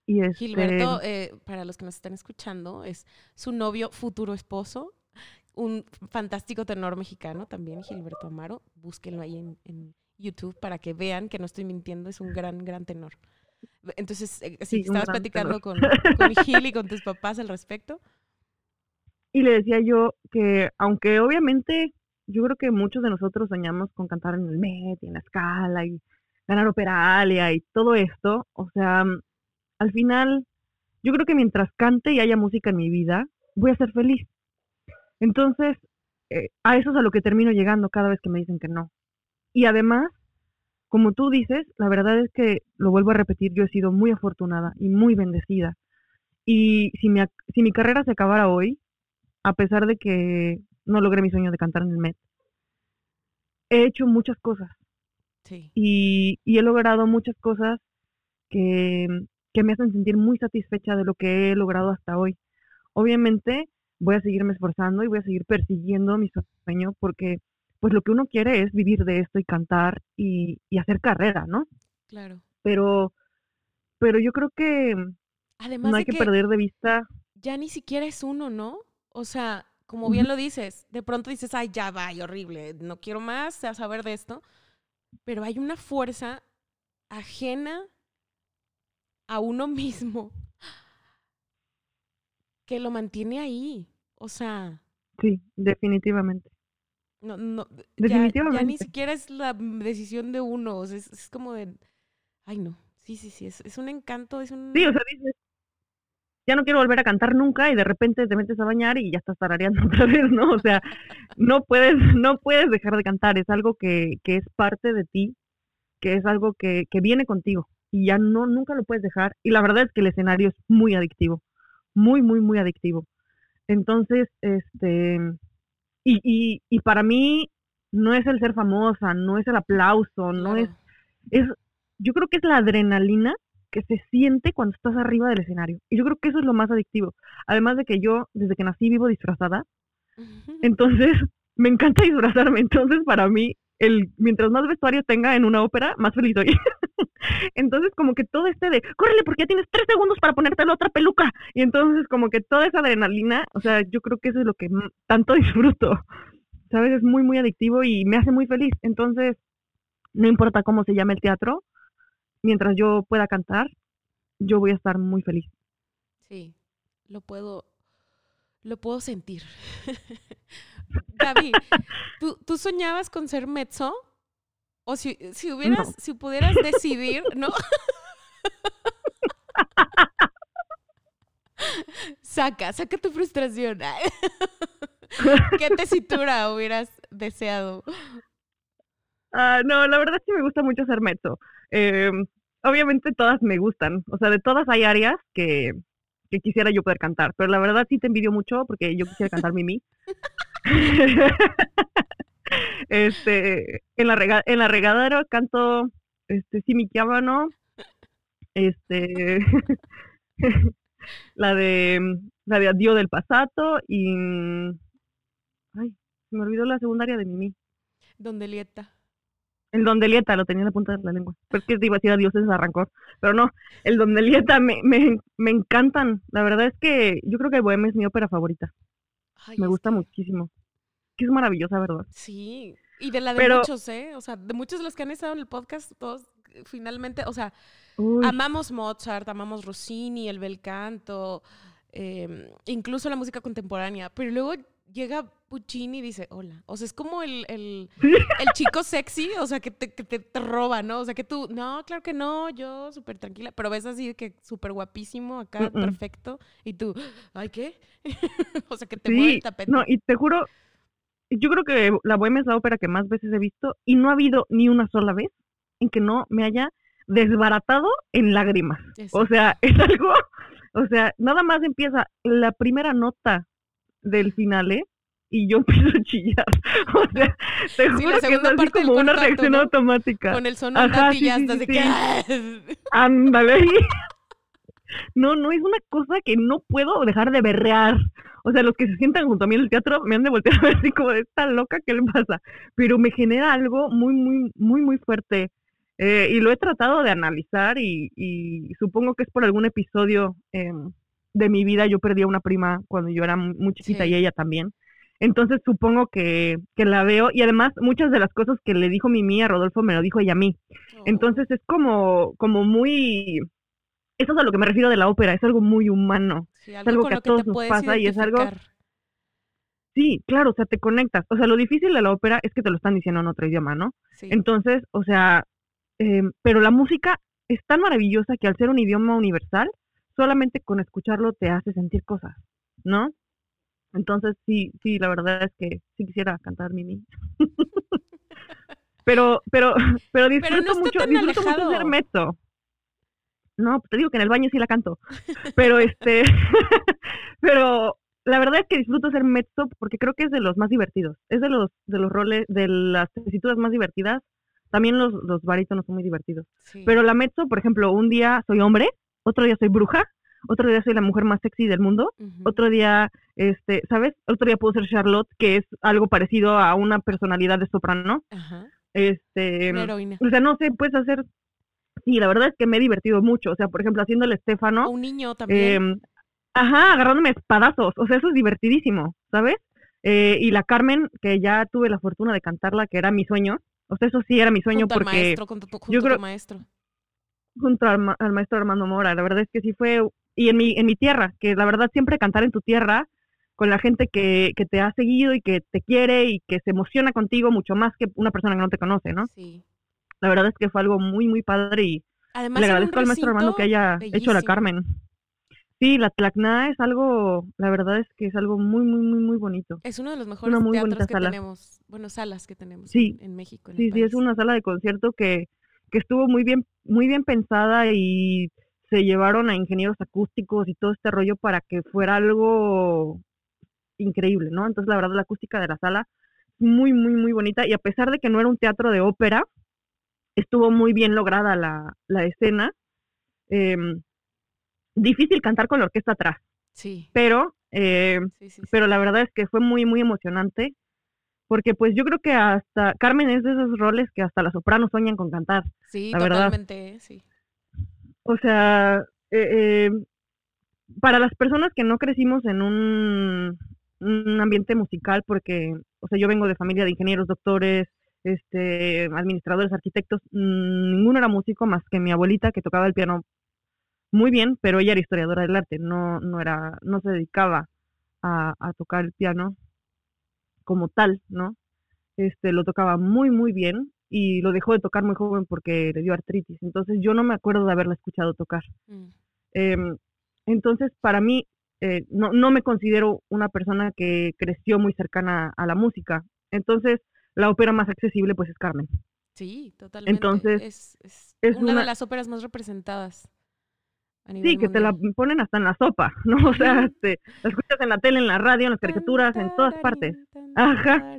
Y este, Gilberto, eh, para los que nos están escuchando, es su novio, futuro esposo, un fantástico tenor mexicano también, Gilberto Amaro. Búsquenlo ahí en, en YouTube para que vean que no estoy mintiendo, es un gran, gran tenor. Entonces, eh, Sí, estabas platicando con, con Gil y con tus papás al respecto. Y le decía yo que, aunque obviamente yo creo que muchos de nosotros soñamos con cantar en el Met y en la escala y ganar operalia y todo esto, o sea, al final, yo creo que mientras cante y haya música en mi vida, voy a ser feliz. Entonces, eh, a eso es a lo que termino llegando cada vez que me dicen que no. Y además, como tú dices, la verdad es que, lo vuelvo a repetir, yo he sido muy afortunada y muy bendecida. Y si mi, ac- si mi carrera se acabara hoy, a pesar de que no logré mi sueño de cantar en el Met, he hecho muchas cosas Sí. y, y he logrado muchas cosas que, que me hacen sentir muy satisfecha de lo que he logrado hasta hoy. Obviamente voy a seguirme esforzando y voy a seguir persiguiendo mi sueño porque pues lo que uno quiere es vivir de esto y cantar y, y hacer carrera, ¿no? Claro. Pero, pero yo creo que Además no hay de que que perder de vista, ya ni siquiera es uno, ¿no? O sea, como bien lo dices, de pronto dices, ay, ya va, horrible, no quiero más a saber de esto. Pero hay una fuerza ajena a uno mismo que lo mantiene ahí. O sea, sí, definitivamente. No, no, ya- Ya, ni siquiera es la decisión de uno. o sea, es, es como de, ay, no. Sí, sí, sí, es, es un encanto, es un... Sí, o sea, dices, ya no quiero volver a cantar nunca y de repente te metes a bañar y ya estás tarareando otra vez, ¿no? O sea, no puedes, no puedes dejar de cantar, es algo que, que es parte de ti, que es algo que, que viene contigo y ya no, nunca lo puedes dejar. Y la verdad es que el escenario es muy adictivo, muy, muy, muy adictivo. Entonces, este, y, y, y para mí no es el ser famosa, no es el aplauso, no es, es, yo creo que es la adrenalina que se siente cuando estás arriba del escenario. Y yo creo que eso es lo más adictivo. Además de que yo, desde que nací, vivo disfrazada. Entonces, me encanta disfrazarme. Entonces, para mí, el, mientras más vestuario tenga en una ópera, más feliz soy. entonces, como que todo este de, córrele porque ya tienes tres segundos para ponerte la otra peluca. Y entonces, como que toda esa adrenalina, o sea, yo creo que eso es lo que tanto disfruto. ¿Sabes? Es muy, muy adictivo y me hace muy feliz. Entonces, no importa cómo se llame el teatro, mientras yo pueda cantar, yo voy a estar muy feliz. Sí, lo puedo, lo puedo sentir. Gaby, ¿tú, ¿tú soñabas con ser mezzo? O si, si hubieras, No. si pudieras decidir, ¿no? saca, saca tu frustración. ¿Qué tesitura hubieras deseado? Ah, no, la verdad sí me gusta mucho ser mezzo. Eh, obviamente todas me gustan, o sea, de todas hay áreas que, que quisiera yo poder cantar, pero la verdad sí te envidio mucho porque yo quisiera cantar Mimi. este, en la rega, en la regadera canto este Simi Chiamano, este la de la de Adiós del Pasato y ay, se me olvidó la secundaria de Mimi. Donde Lieta. El Don de Lieta lo tenía en la punta de la lengua. Pero es que iba a decir adiós ese arrancor. Pero no, el Don de Lieta me, me, me encantan. La verdad es que yo creo que Bohemia es mi ópera favorita. Ay, Me gusta que- muchísimo. Que es maravillosa, ¿verdad? Sí, y de la de Pero- muchos, ¿eh? O sea, de muchos de los que han estado en el podcast, todos eh, finalmente, o sea, Uy, amamos Mozart, amamos Rossini, el bel canto, eh, incluso la música contemporánea, pero luego llega Puccini y dice, hola. O sea, es como el, el, el chico sexy, o sea, que, te, que te, te roba, ¿no? O sea, que tú, no, claro que no, yo súper tranquila, pero ves así de que súper guapísimo, acá, perfecto, y tú, ay, ¿qué? o sea, que te mueve sí, el tapete. no, y te juro, yo creo que la Bohemia es la ópera que más veces he visto y no ha habido ni una sola vez en que no me haya desbaratado en lágrimas. O sea, es algo, o sea, nada más empieza la primera nota del finale y yo empiezo a chillar. O sea, te Sí, juro la que es así como una reacción ¿no? automática. Con el son Ajá, andante y sí, de que... Ándale. No, no, es una cosa que no puedo dejar de berrear. O sea, los que se sientan junto a mí en el teatro me han de voltear a ver así como de esta loca, ¿qué le pasa? Pero me genera algo muy, muy, muy, muy fuerte. Eh, y lo he tratado de analizar y, y supongo que es por algún episodio em, de mi vida. Yo perdí a una prima cuando yo era muy chiquita Sí. y ella también. Entonces supongo que, que la veo y además muchas de las cosas que le dijo Mimi a Rodolfo me lo dijo ella a mí. Oh. Entonces es como, como muy... Eso es a lo que me refiero de la ópera, es algo muy humano. Sí, algo con que a todos te nos pasa y es algo-. Sí, claro, o sea, te conectas. O sea, lo difícil de la ópera es que te lo están diciendo en otro idioma, ¿no? Sí. Entonces, o sea, eh, pero la música es tan maravillosa que al ser un idioma universal, solamente con escucharlo te hace sentir cosas, ¿no? Entonces, sí, sí, la verdad es que sí quisiera cantar Mimi. pero, pero, pero disfruto no está mucho, disfruto mucho ser mezzo. No, pues te digo que en el baño sí la canto. Pero este, pero la verdad es que disfruto ser mezzo porque creo que es de los más divertidos. Es de los, de los roles, de las tesituras más divertidas. También los, los barítonos son muy divertidos. Sí. Pero la mezzo, por ejemplo, un día soy hombre, otro día soy bruja, otro día soy la mujer más sexy del mundo, otro día, este, ¿sabes? Otro día puedo ser Charlotte, que es algo parecido a una personalidad de soprano. Ajá. Este, Una heroína. o sea, no sé, puedes hacer. Sí, la verdad es que me he divertido mucho. O sea, por ejemplo, haciendo el O Estefano, un niño también. eh, ajá, agarrándome espadazos. O sea, eso es divertidísimo, ¿sabes? Eh, y la Carmen, que ya tuve la fortuna de cantarla, que era mi sueño. O sea, eso sí era mi sueño junto al porque maestro, junto, tu- junto a creo- tu maestro. junto al, ma- al maestro Armando Mora. La verdad es que sí fue, y en mi, en mi tierra, que la verdad siempre cantar en tu tierra con la gente que, que te ha seguido y que te quiere y que se emociona contigo mucho más que una persona que no te conoce, ¿no? Sí. La verdad es que fue algo muy, muy padre y Además, le agradezco al maestro Armando que haya hecho la. Carmen. Sí, la Tlacna es algo, la verdad es que es algo muy, muy, muy, muy bonito. Es uno de los mejores muy teatros que sala. tenemos, bueno, salas que tenemos Sí. en, en México. en el Sí, sí, es una sala de concierto que, que estuvo muy bien, muy bien pensada y se llevaron a ingenieros acústicos y todo este rollo para que fuera algo increíble, ¿no? Entonces, la verdad, la acústica de la sala muy, muy, muy bonita y a pesar de que no era un teatro de ópera, estuvo muy bien lograda la, la escena. Em, difícil cantar con la orquesta atrás, Sí, pero eh, sí, sí. sí. pero la verdad es que fue muy, muy emocionante, porque pues yo creo que hasta Carmen es de esos roles que hasta las sopranos sueñan con cantar. Sí, la verdad. totalmente, sí. O sea, eh, eh, para las personas que no crecimos en un, un ambiente musical, porque, o sea, yo vengo de familia de ingenieros, doctores, este, administradores, arquitectos, mm, ninguno era músico más que mi abuelita que tocaba el piano muy bien, pero ella era historiadora del arte, no, no era, no se dedicaba a, a tocar el piano como tal, ¿no? Este, lo tocaba muy, muy bien y lo dejó de tocar muy joven porque le dio artritis. Entonces yo no me acuerdo de haberla escuchado tocar. Mm. Em, entonces, para mí, eh, no, no me considero una persona que creció muy cercana a la música. Entonces, la ópera más accesible, pues, es Carmen. Sí, totalmente. Entonces, es, es es una, de las óperas más representadas a nivel Sí, que te la ponen hasta en la sopa, ¿no? O sea, te, la escuchas en la tele, en la radio, en las caricaturas, en todas partes. Ajá.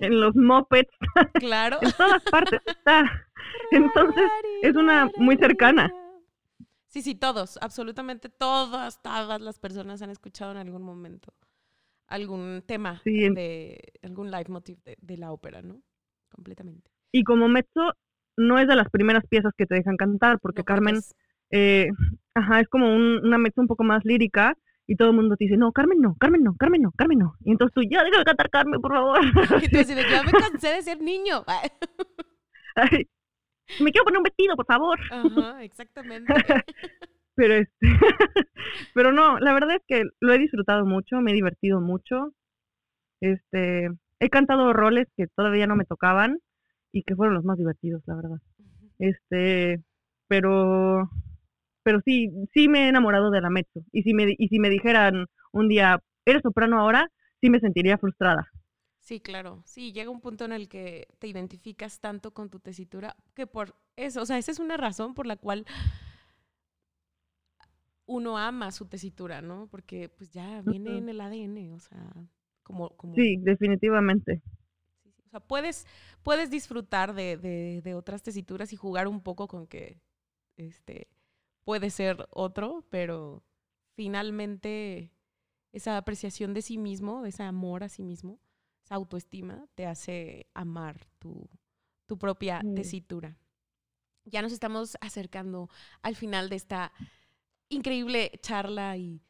En los mopeds, Claro. en todas partes está. Entonces, es una muy cercana. Sí, sí, todos, absolutamente todas, todas las personas han escuchado en algún momento algún tema Sí, de algún leitmotiv de, de la ópera, ¿no? Completamente. Y como mezzo, no es de las primeras piezas que te dejan cantar, porque No, Carmen es- eh, ajá, es como un- una mezzo un poco más lírica y todo el mundo te dice, no, Carmen no, Carmen no, Carmen no, Carmen no. Y entonces tú, ya déjame cantar Carmen, por favor. Y tú de, ya me cansé de ser niño. Ay, me quiero poner un vestido, por favor. Ajá, exactamente. Pero este, pero no, la verdad es que lo he disfrutado mucho, me he divertido mucho. Este, he cantado roles que todavía no me tocaban y que fueron los más divertidos, la verdad. Este, pero pero sí, sí me he enamorado de la mezzo. Y si me y si me dijeran un día, "¿Eres soprano ahora?", sí me sentiría frustrada. Sí, claro. Sí, llega un punto en el que te identificas tanto con tu tesitura que por eso, o sea, esa es una razón por la cual uno ama su tesitura, ¿no? Porque pues ya viene en el ADN, o sea, como, como Sí, definitivamente. O sea, puedes, puedes disfrutar de, de- de otras tesituras y jugar un poco con que este, puede ser otro, pero finalmente esa apreciación de sí mismo, ese amor a sí mismo, esa autoestima, te hace amar tu, tu propia tesitura. Ya nos estamos acercando al final de esta increíble charla y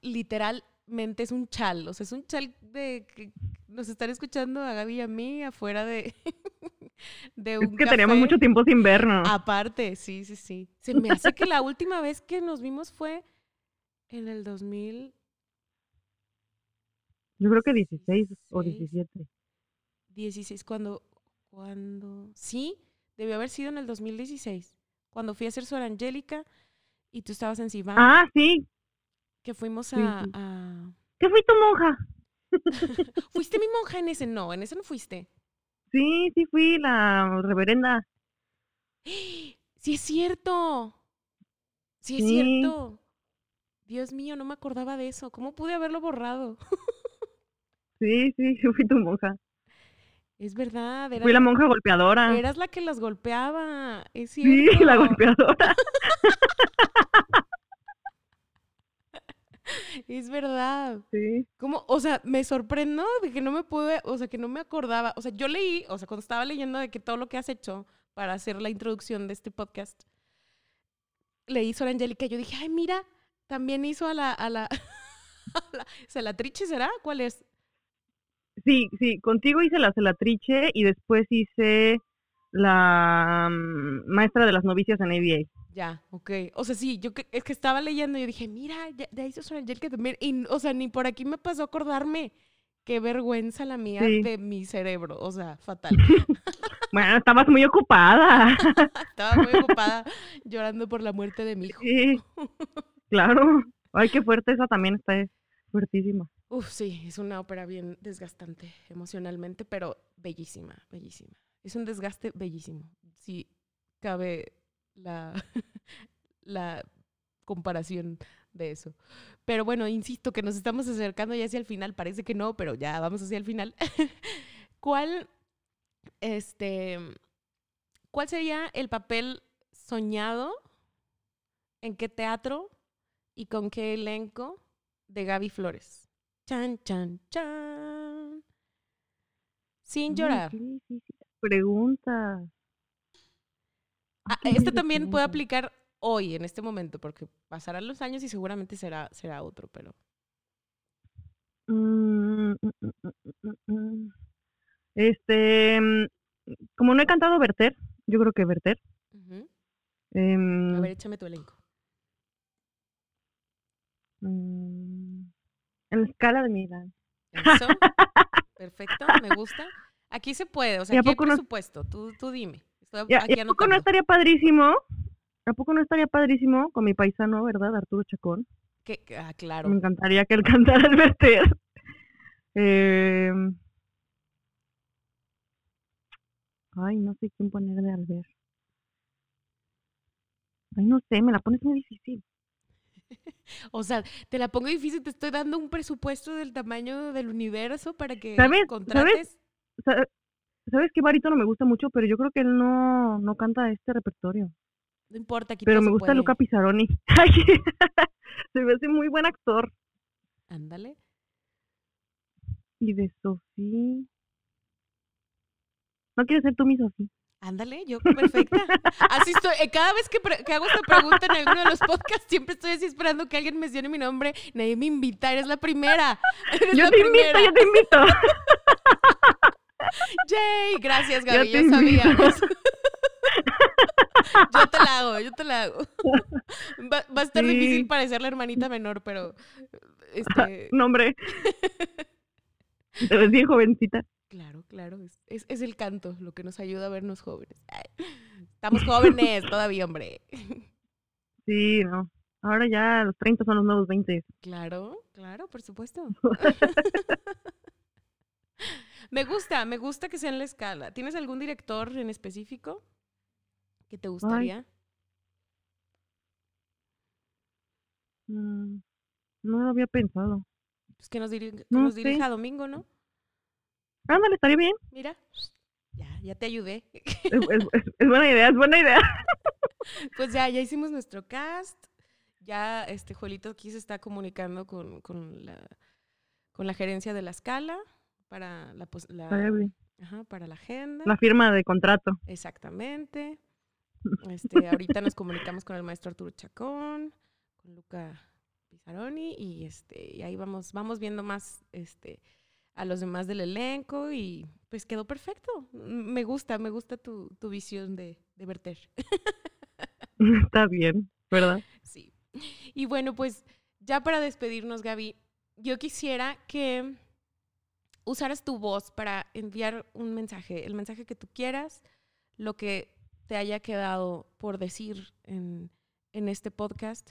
literalmente es un chal, o sea, es un chal de que nos están escuchando a Gaby y a mí afuera de, de un Es que teníamos mucho tiempo sin vernos. Aparte, sí, sí, sí. Se me hace que la última vez que nos vimos fue en el 2000. Yo creo que 16 o 16. 17. 16, cuando, cuando, sí, debió haber sido en el 2016, cuando fui a hacer Sor Angélica y tú estabas en Sivan, Ah, sí. que fuimos a, sí. a- ¿Qué fui tu monja? ¿Fuiste mi monja en ese? No, en ese no fuiste. Sí, sí fui la reverenda. Sí es cierto, sí es Sí. cierto. Dios mío, no me acordaba de eso. ¿Cómo pude haberlo borrado? Sí, sí, sí fui tu monja. Es verdad, eras, Fui la monja golpeadora. eras la que las golpeaba. Es Sí, la golpeadora. Es verdad. Sí. ¿Cómo? O sea, me sorprendo de que no me pude, o sea, que no me acordaba. O sea, yo leí, o sea, cuando estaba leyendo de que todo lo que has hecho para hacer la introducción de este podcast, leí Sor Angélica y yo dije, ay, mira, también hizo a la, a la, a la Celatriche, ¿será? ¿Cuál es? Sí, sí, contigo hice la celatriche y después hice la mm, maestra de las novicias en ABA. Ya, ok. O sea, sí, yo que- es que estaba leyendo y yo dije, mira, ya, ya hizo Sor Angélica también. Y, o sea, ni por aquí me pasó a acordarme. Qué vergüenza la mía Sí. de mi cerebro. O sea, fatal. Bueno, estabas muy ocupada. Estaba muy ocupada llorando por la muerte de mi hijo. Sí, claro. Ay, qué fuerte, esa también está fuertísima. Uf, sí, es una ópera bien desgastante emocionalmente, pero bellísima, bellísima. Es un desgaste bellísimo. Si cabe la, la comparación de eso. Pero bueno, insisto que nos estamos acercando ya hacia el final. Parece que no, pero ya vamos hacia el final. ¿Cuál, este, cuál sería el papel soñado? ¿En qué teatro y con qué elenco de Gaby Flores? Chan, chan, chan. Sin llorar. Pregunta. Ah, este también puede aplicar hoy, en este momento, porque pasarán los años y seguramente será, será otro, pero. Mm, mm, mm. Este, como no he cantado Verter, yo creo que Verter. Em, A ver, échame tu elenco. Mm, en la escala de mi edad. Eso. Perfecto, me gusta. Aquí se puede, o sea, ¿Y a aquí hay poco no- presupuesto. Tú, tú dime. Estoy ¿Y a, aquí y a poco no estaría padrísimo? ¿A poco no estaría padrísimo con mi paisano, verdad, Arturo Chacón? Que- ah, claro. Me encantaría que él cantara el Verter. Em, ay, no sé quién poner de Albert. Ay, no sé, me la pones muy difícil. O sea, te la pongo difícil, te estoy dando un presupuesto del tamaño del universo para que ¿Sabes? contrates. Sa- ¿Sabes qué barítono me gusta mucho? Pero yo creo que él no, no canta este repertorio. No importa, aquí Pero me gusta puede. Luca Pizzaroni. Se me hace muy buen actor. Ándale. Y de Sofía. ¿No quieres ser tú mi Sofía? Ándale, yo perfecta. Así estoy. eh, Cada vez que, pre- que hago esta pregunta en alguno de los podcasts, siempre estoy así esperando que alguien mencione mi nombre. Nadie me invita, eres la primera. Eres Yo la te invito, primera. yo te invito. Yay, gracias Yo Gaby, invito. sabíamos. yo te la hago, yo te la hago. Va, va a estar Sí. difícil parecer la hermanita menor, pero este, No, hombre. Te ves bien jovencita. Claro, claro, es, es, es el canto lo que nos ayuda a vernos jóvenes. Estamos jóvenes todavía, hombre. Sí, no. Ahora ya los 30 son los nuevos 20. Claro, claro, por supuesto. me gusta, me gusta que sea en la escala. ¿Tienes algún director en específico que te gustaría? Mm, No lo había pensado. Pues que nos, diri- que No nos dirija Domingo, ¿no? Ándale, estaría bien. Mira, ya, ya te ayudé. Es, es- buena idea, es buena idea. Pues ya, ya hicimos nuestro cast. Ya este Juelito aquí se está comunicando con, con la, con la gerencia de la escala para la, la- ajá, para la agenda. La firma de contrato. Exactamente. Este, ahorita nos comunicamos con el maestro Arturo Chacón, con Luca Pizzaroni y este, y ahí vamos, vamos viendo más este a los demás del elenco y pues quedó perfecto. Me gusta, me gusta tu, tu visión de, de verter. Está bien, ¿verdad? Sí. Y bueno, pues ya para despedirnos, Gaby, yo quisiera que usaras tu voz para enviar un mensaje, el mensaje que tú quieras, lo que te haya quedado por decir en, en este podcast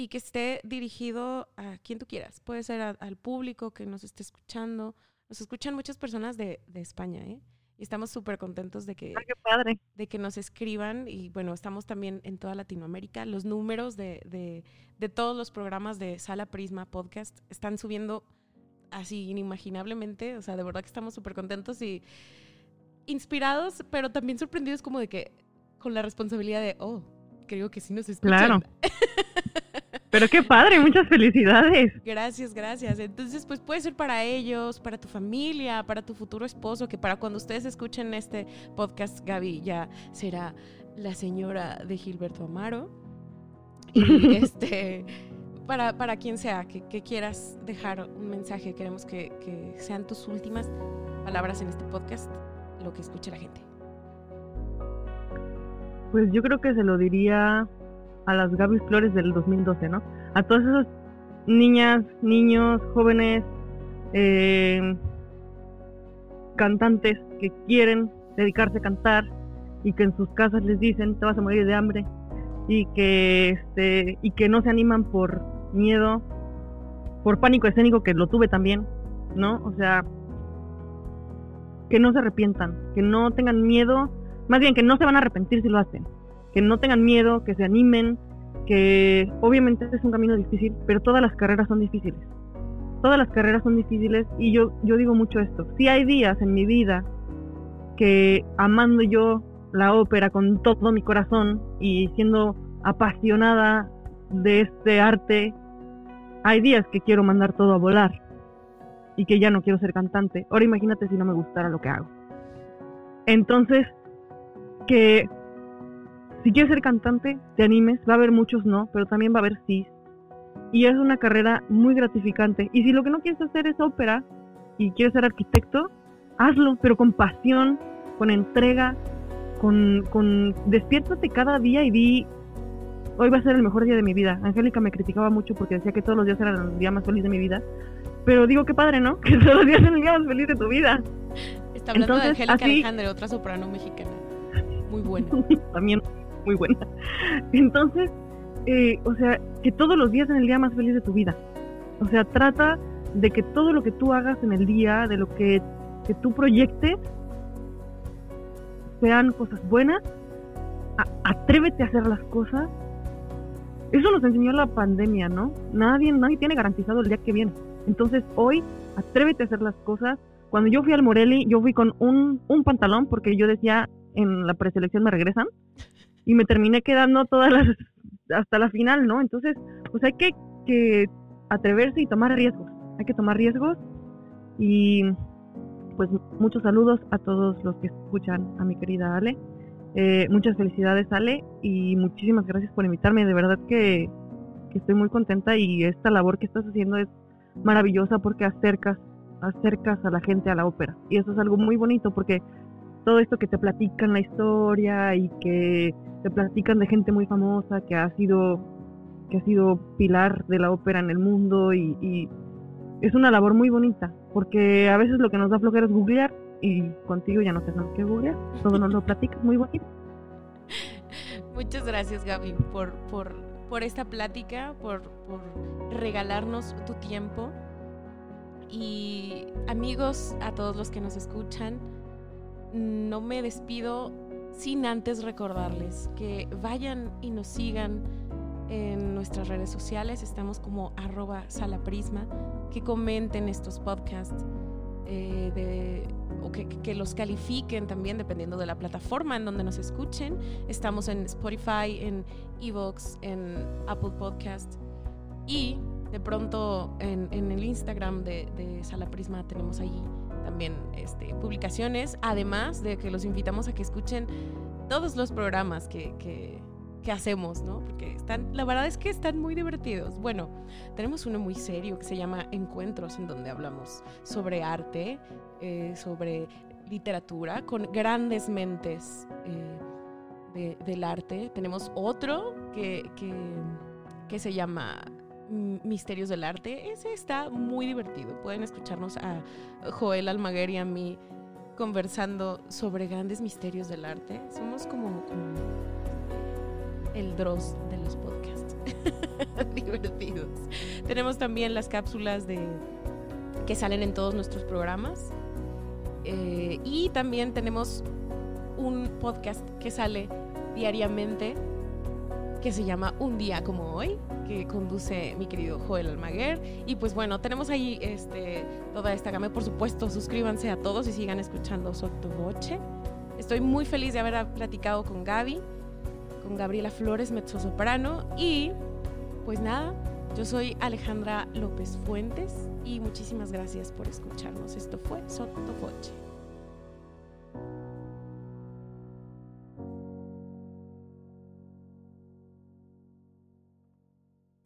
y que esté dirigido a quien tú quieras. Puede ser al público que nos esté escuchando. Nos escuchan muchas personas de, de España, ¿eh? Y estamos súper contentos de que, padre. de que nos escriban. Y bueno, estamos también en toda Latinoamérica. Los números de, de, de todos los programas de Sala Prisma Podcast están subiendo así inimaginablemente. O sea, de verdad que estamos súper contentos y inspirados, pero también sorprendidos como de que con la responsabilidad de, oh, creo que sí nos escuchan. Claro. Pero qué padre, muchas felicidades. Gracias, gracias. Entonces, pues puede ser para ellos, para tu familia, para tu futuro esposo, que para cuando ustedes escuchen este podcast, Gaby ya será la señora de Gilberto Amaro. Y este, para, para quien sea que, quieras dejar un mensaje, queremos que, que sean tus últimas palabras en este podcast, lo que escuche la gente. Pues yo creo que se lo diría a las Gaby Flores del 2012, ¿no? A todas esas niñas, niños, jóvenes, eh, cantantes que quieren dedicarse a cantar y que en sus casas les dicen te vas a morir de hambre y que este y que no se animan por miedo, por pánico escénico que lo tuve también, ¿no? O sea, que no se arrepientan, que no tengan miedo, más bien que no se van a arrepentir si lo hacen, que no tengan miedo, que se animen, que obviamente es un camino difícil, pero todas las carreras son difíciles. Todas las carreras son difíciles y yo, yo digo mucho esto. Si hay días en mi vida que amando yo la ópera con todo mi corazón y siendo apasionada de este arte, hay días que quiero mandar todo a volar y que ya no quiero ser cantante. Ahora imagínate si no me gustara lo que hago. Entonces, que si quieres ser cantante, te animes, va a haber muchos no, pero también va a haber sí. Y es una carrera muy gratificante. Y si lo que no quieres hacer es ópera y quieres ser arquitecto, hazlo, pero con pasión, con entrega, con, con despiértate cada día y di, hoy va a ser el mejor día de mi vida. Angélica me criticaba mucho porque decía que todos los días eran el día más feliz de mi vida. Pero digo, qué padre, ¿no? Que todos los días eran el día más feliz de tu vida. Está hablando de Angélica Alejandre, otra soprano mexicana. Muy buena. También muy buena. Entonces, eh, o sea, que todos los días en el día más feliz de tu vida. O sea, trata de que todo lo que tú hagas en el día, de lo que, que tú proyectes, sean cosas buenas. atrévete a hacer las cosas. Eso nos enseñó la pandemia, ¿no? Nadie, nadie tiene garantizado el día que viene. Entonces, hoy, atrévete a hacer las cosas. Cuando yo fui al Morelli, yo fui con un, un pantalón porque yo decía en la preselección me regresan y me terminé quedando todas las hasta la final, ¿no? Entonces, pues hay que, que atreverse y tomar riesgos. Hay que tomar riesgos y pues muchos saludos a todos los que escuchan a mi querida Ale. Eh, muchas felicidades Ale y muchísimas gracias por invitarme. De verdad que, que, estoy muy contenta y esta labor que estás haciendo es maravillosa porque acercas, acercas a la gente a la ópera. Y eso es algo muy bonito porque todo esto que te platican la historia y que te platican de gente muy famosa que ha sido que ha sido pilar de la ópera en el mundo y, es una labor muy bonita porque a veces lo que nos da flojera es googlear y contigo ya no tenemos que googlear, todo nos lo platicas muy bonito. Muchas gracias Gaby por, por, por esta plática, por, por regalarnos tu tiempo y amigos a todos los que nos escuchan no me despido sin antes recordarles que vayan y nos sigan en nuestras redes sociales. Estamos como arroba salaprisma, que comenten estos podcasts. Eh, o que, los califiquen también dependiendo de la plataforma en donde nos escuchen. Estamos en Spotify, en Evox, en Apple Podcast y de pronto en, el Instagram de, de Sala Prisma tenemos ahí también este, publicaciones, además de que los invitamos a que escuchen todos los programas que, que hacemos, ¿no? Porque están, la verdad es que están muy divertidos. Bueno, tenemos uno muy serio que se llama Encuentros, en donde hablamos sobre arte, eh, sobre literatura, con grandes mentes eh, del arte. Tenemos otro que, que, que se llama Misterios del Arte. Ese está muy divertido. Pueden escucharnos a Joel Almaguer y a mí conversando sobre grandes misterios del arte. Somos como el Dross de los podcasts. Divertidos. Tenemos también las cápsulas de que salen en todos nuestros programas. Eh, y también tenemos un podcast que sale diariamente que se llama Un día como hoy, que conduce mi querido Joel Almaguer. Y pues bueno, tenemos ahí este, toda esta gama. Por supuesto, suscríbanse a todos y sigan escuchando Soto Voce. Estoy muy feliz de haber platicado con Gaby con Gabriela Flores, mezzosoprano. Y pues nada, yo soy Alejandra López Fuentes y muchísimas gracias por escucharnos. Esto fue Soto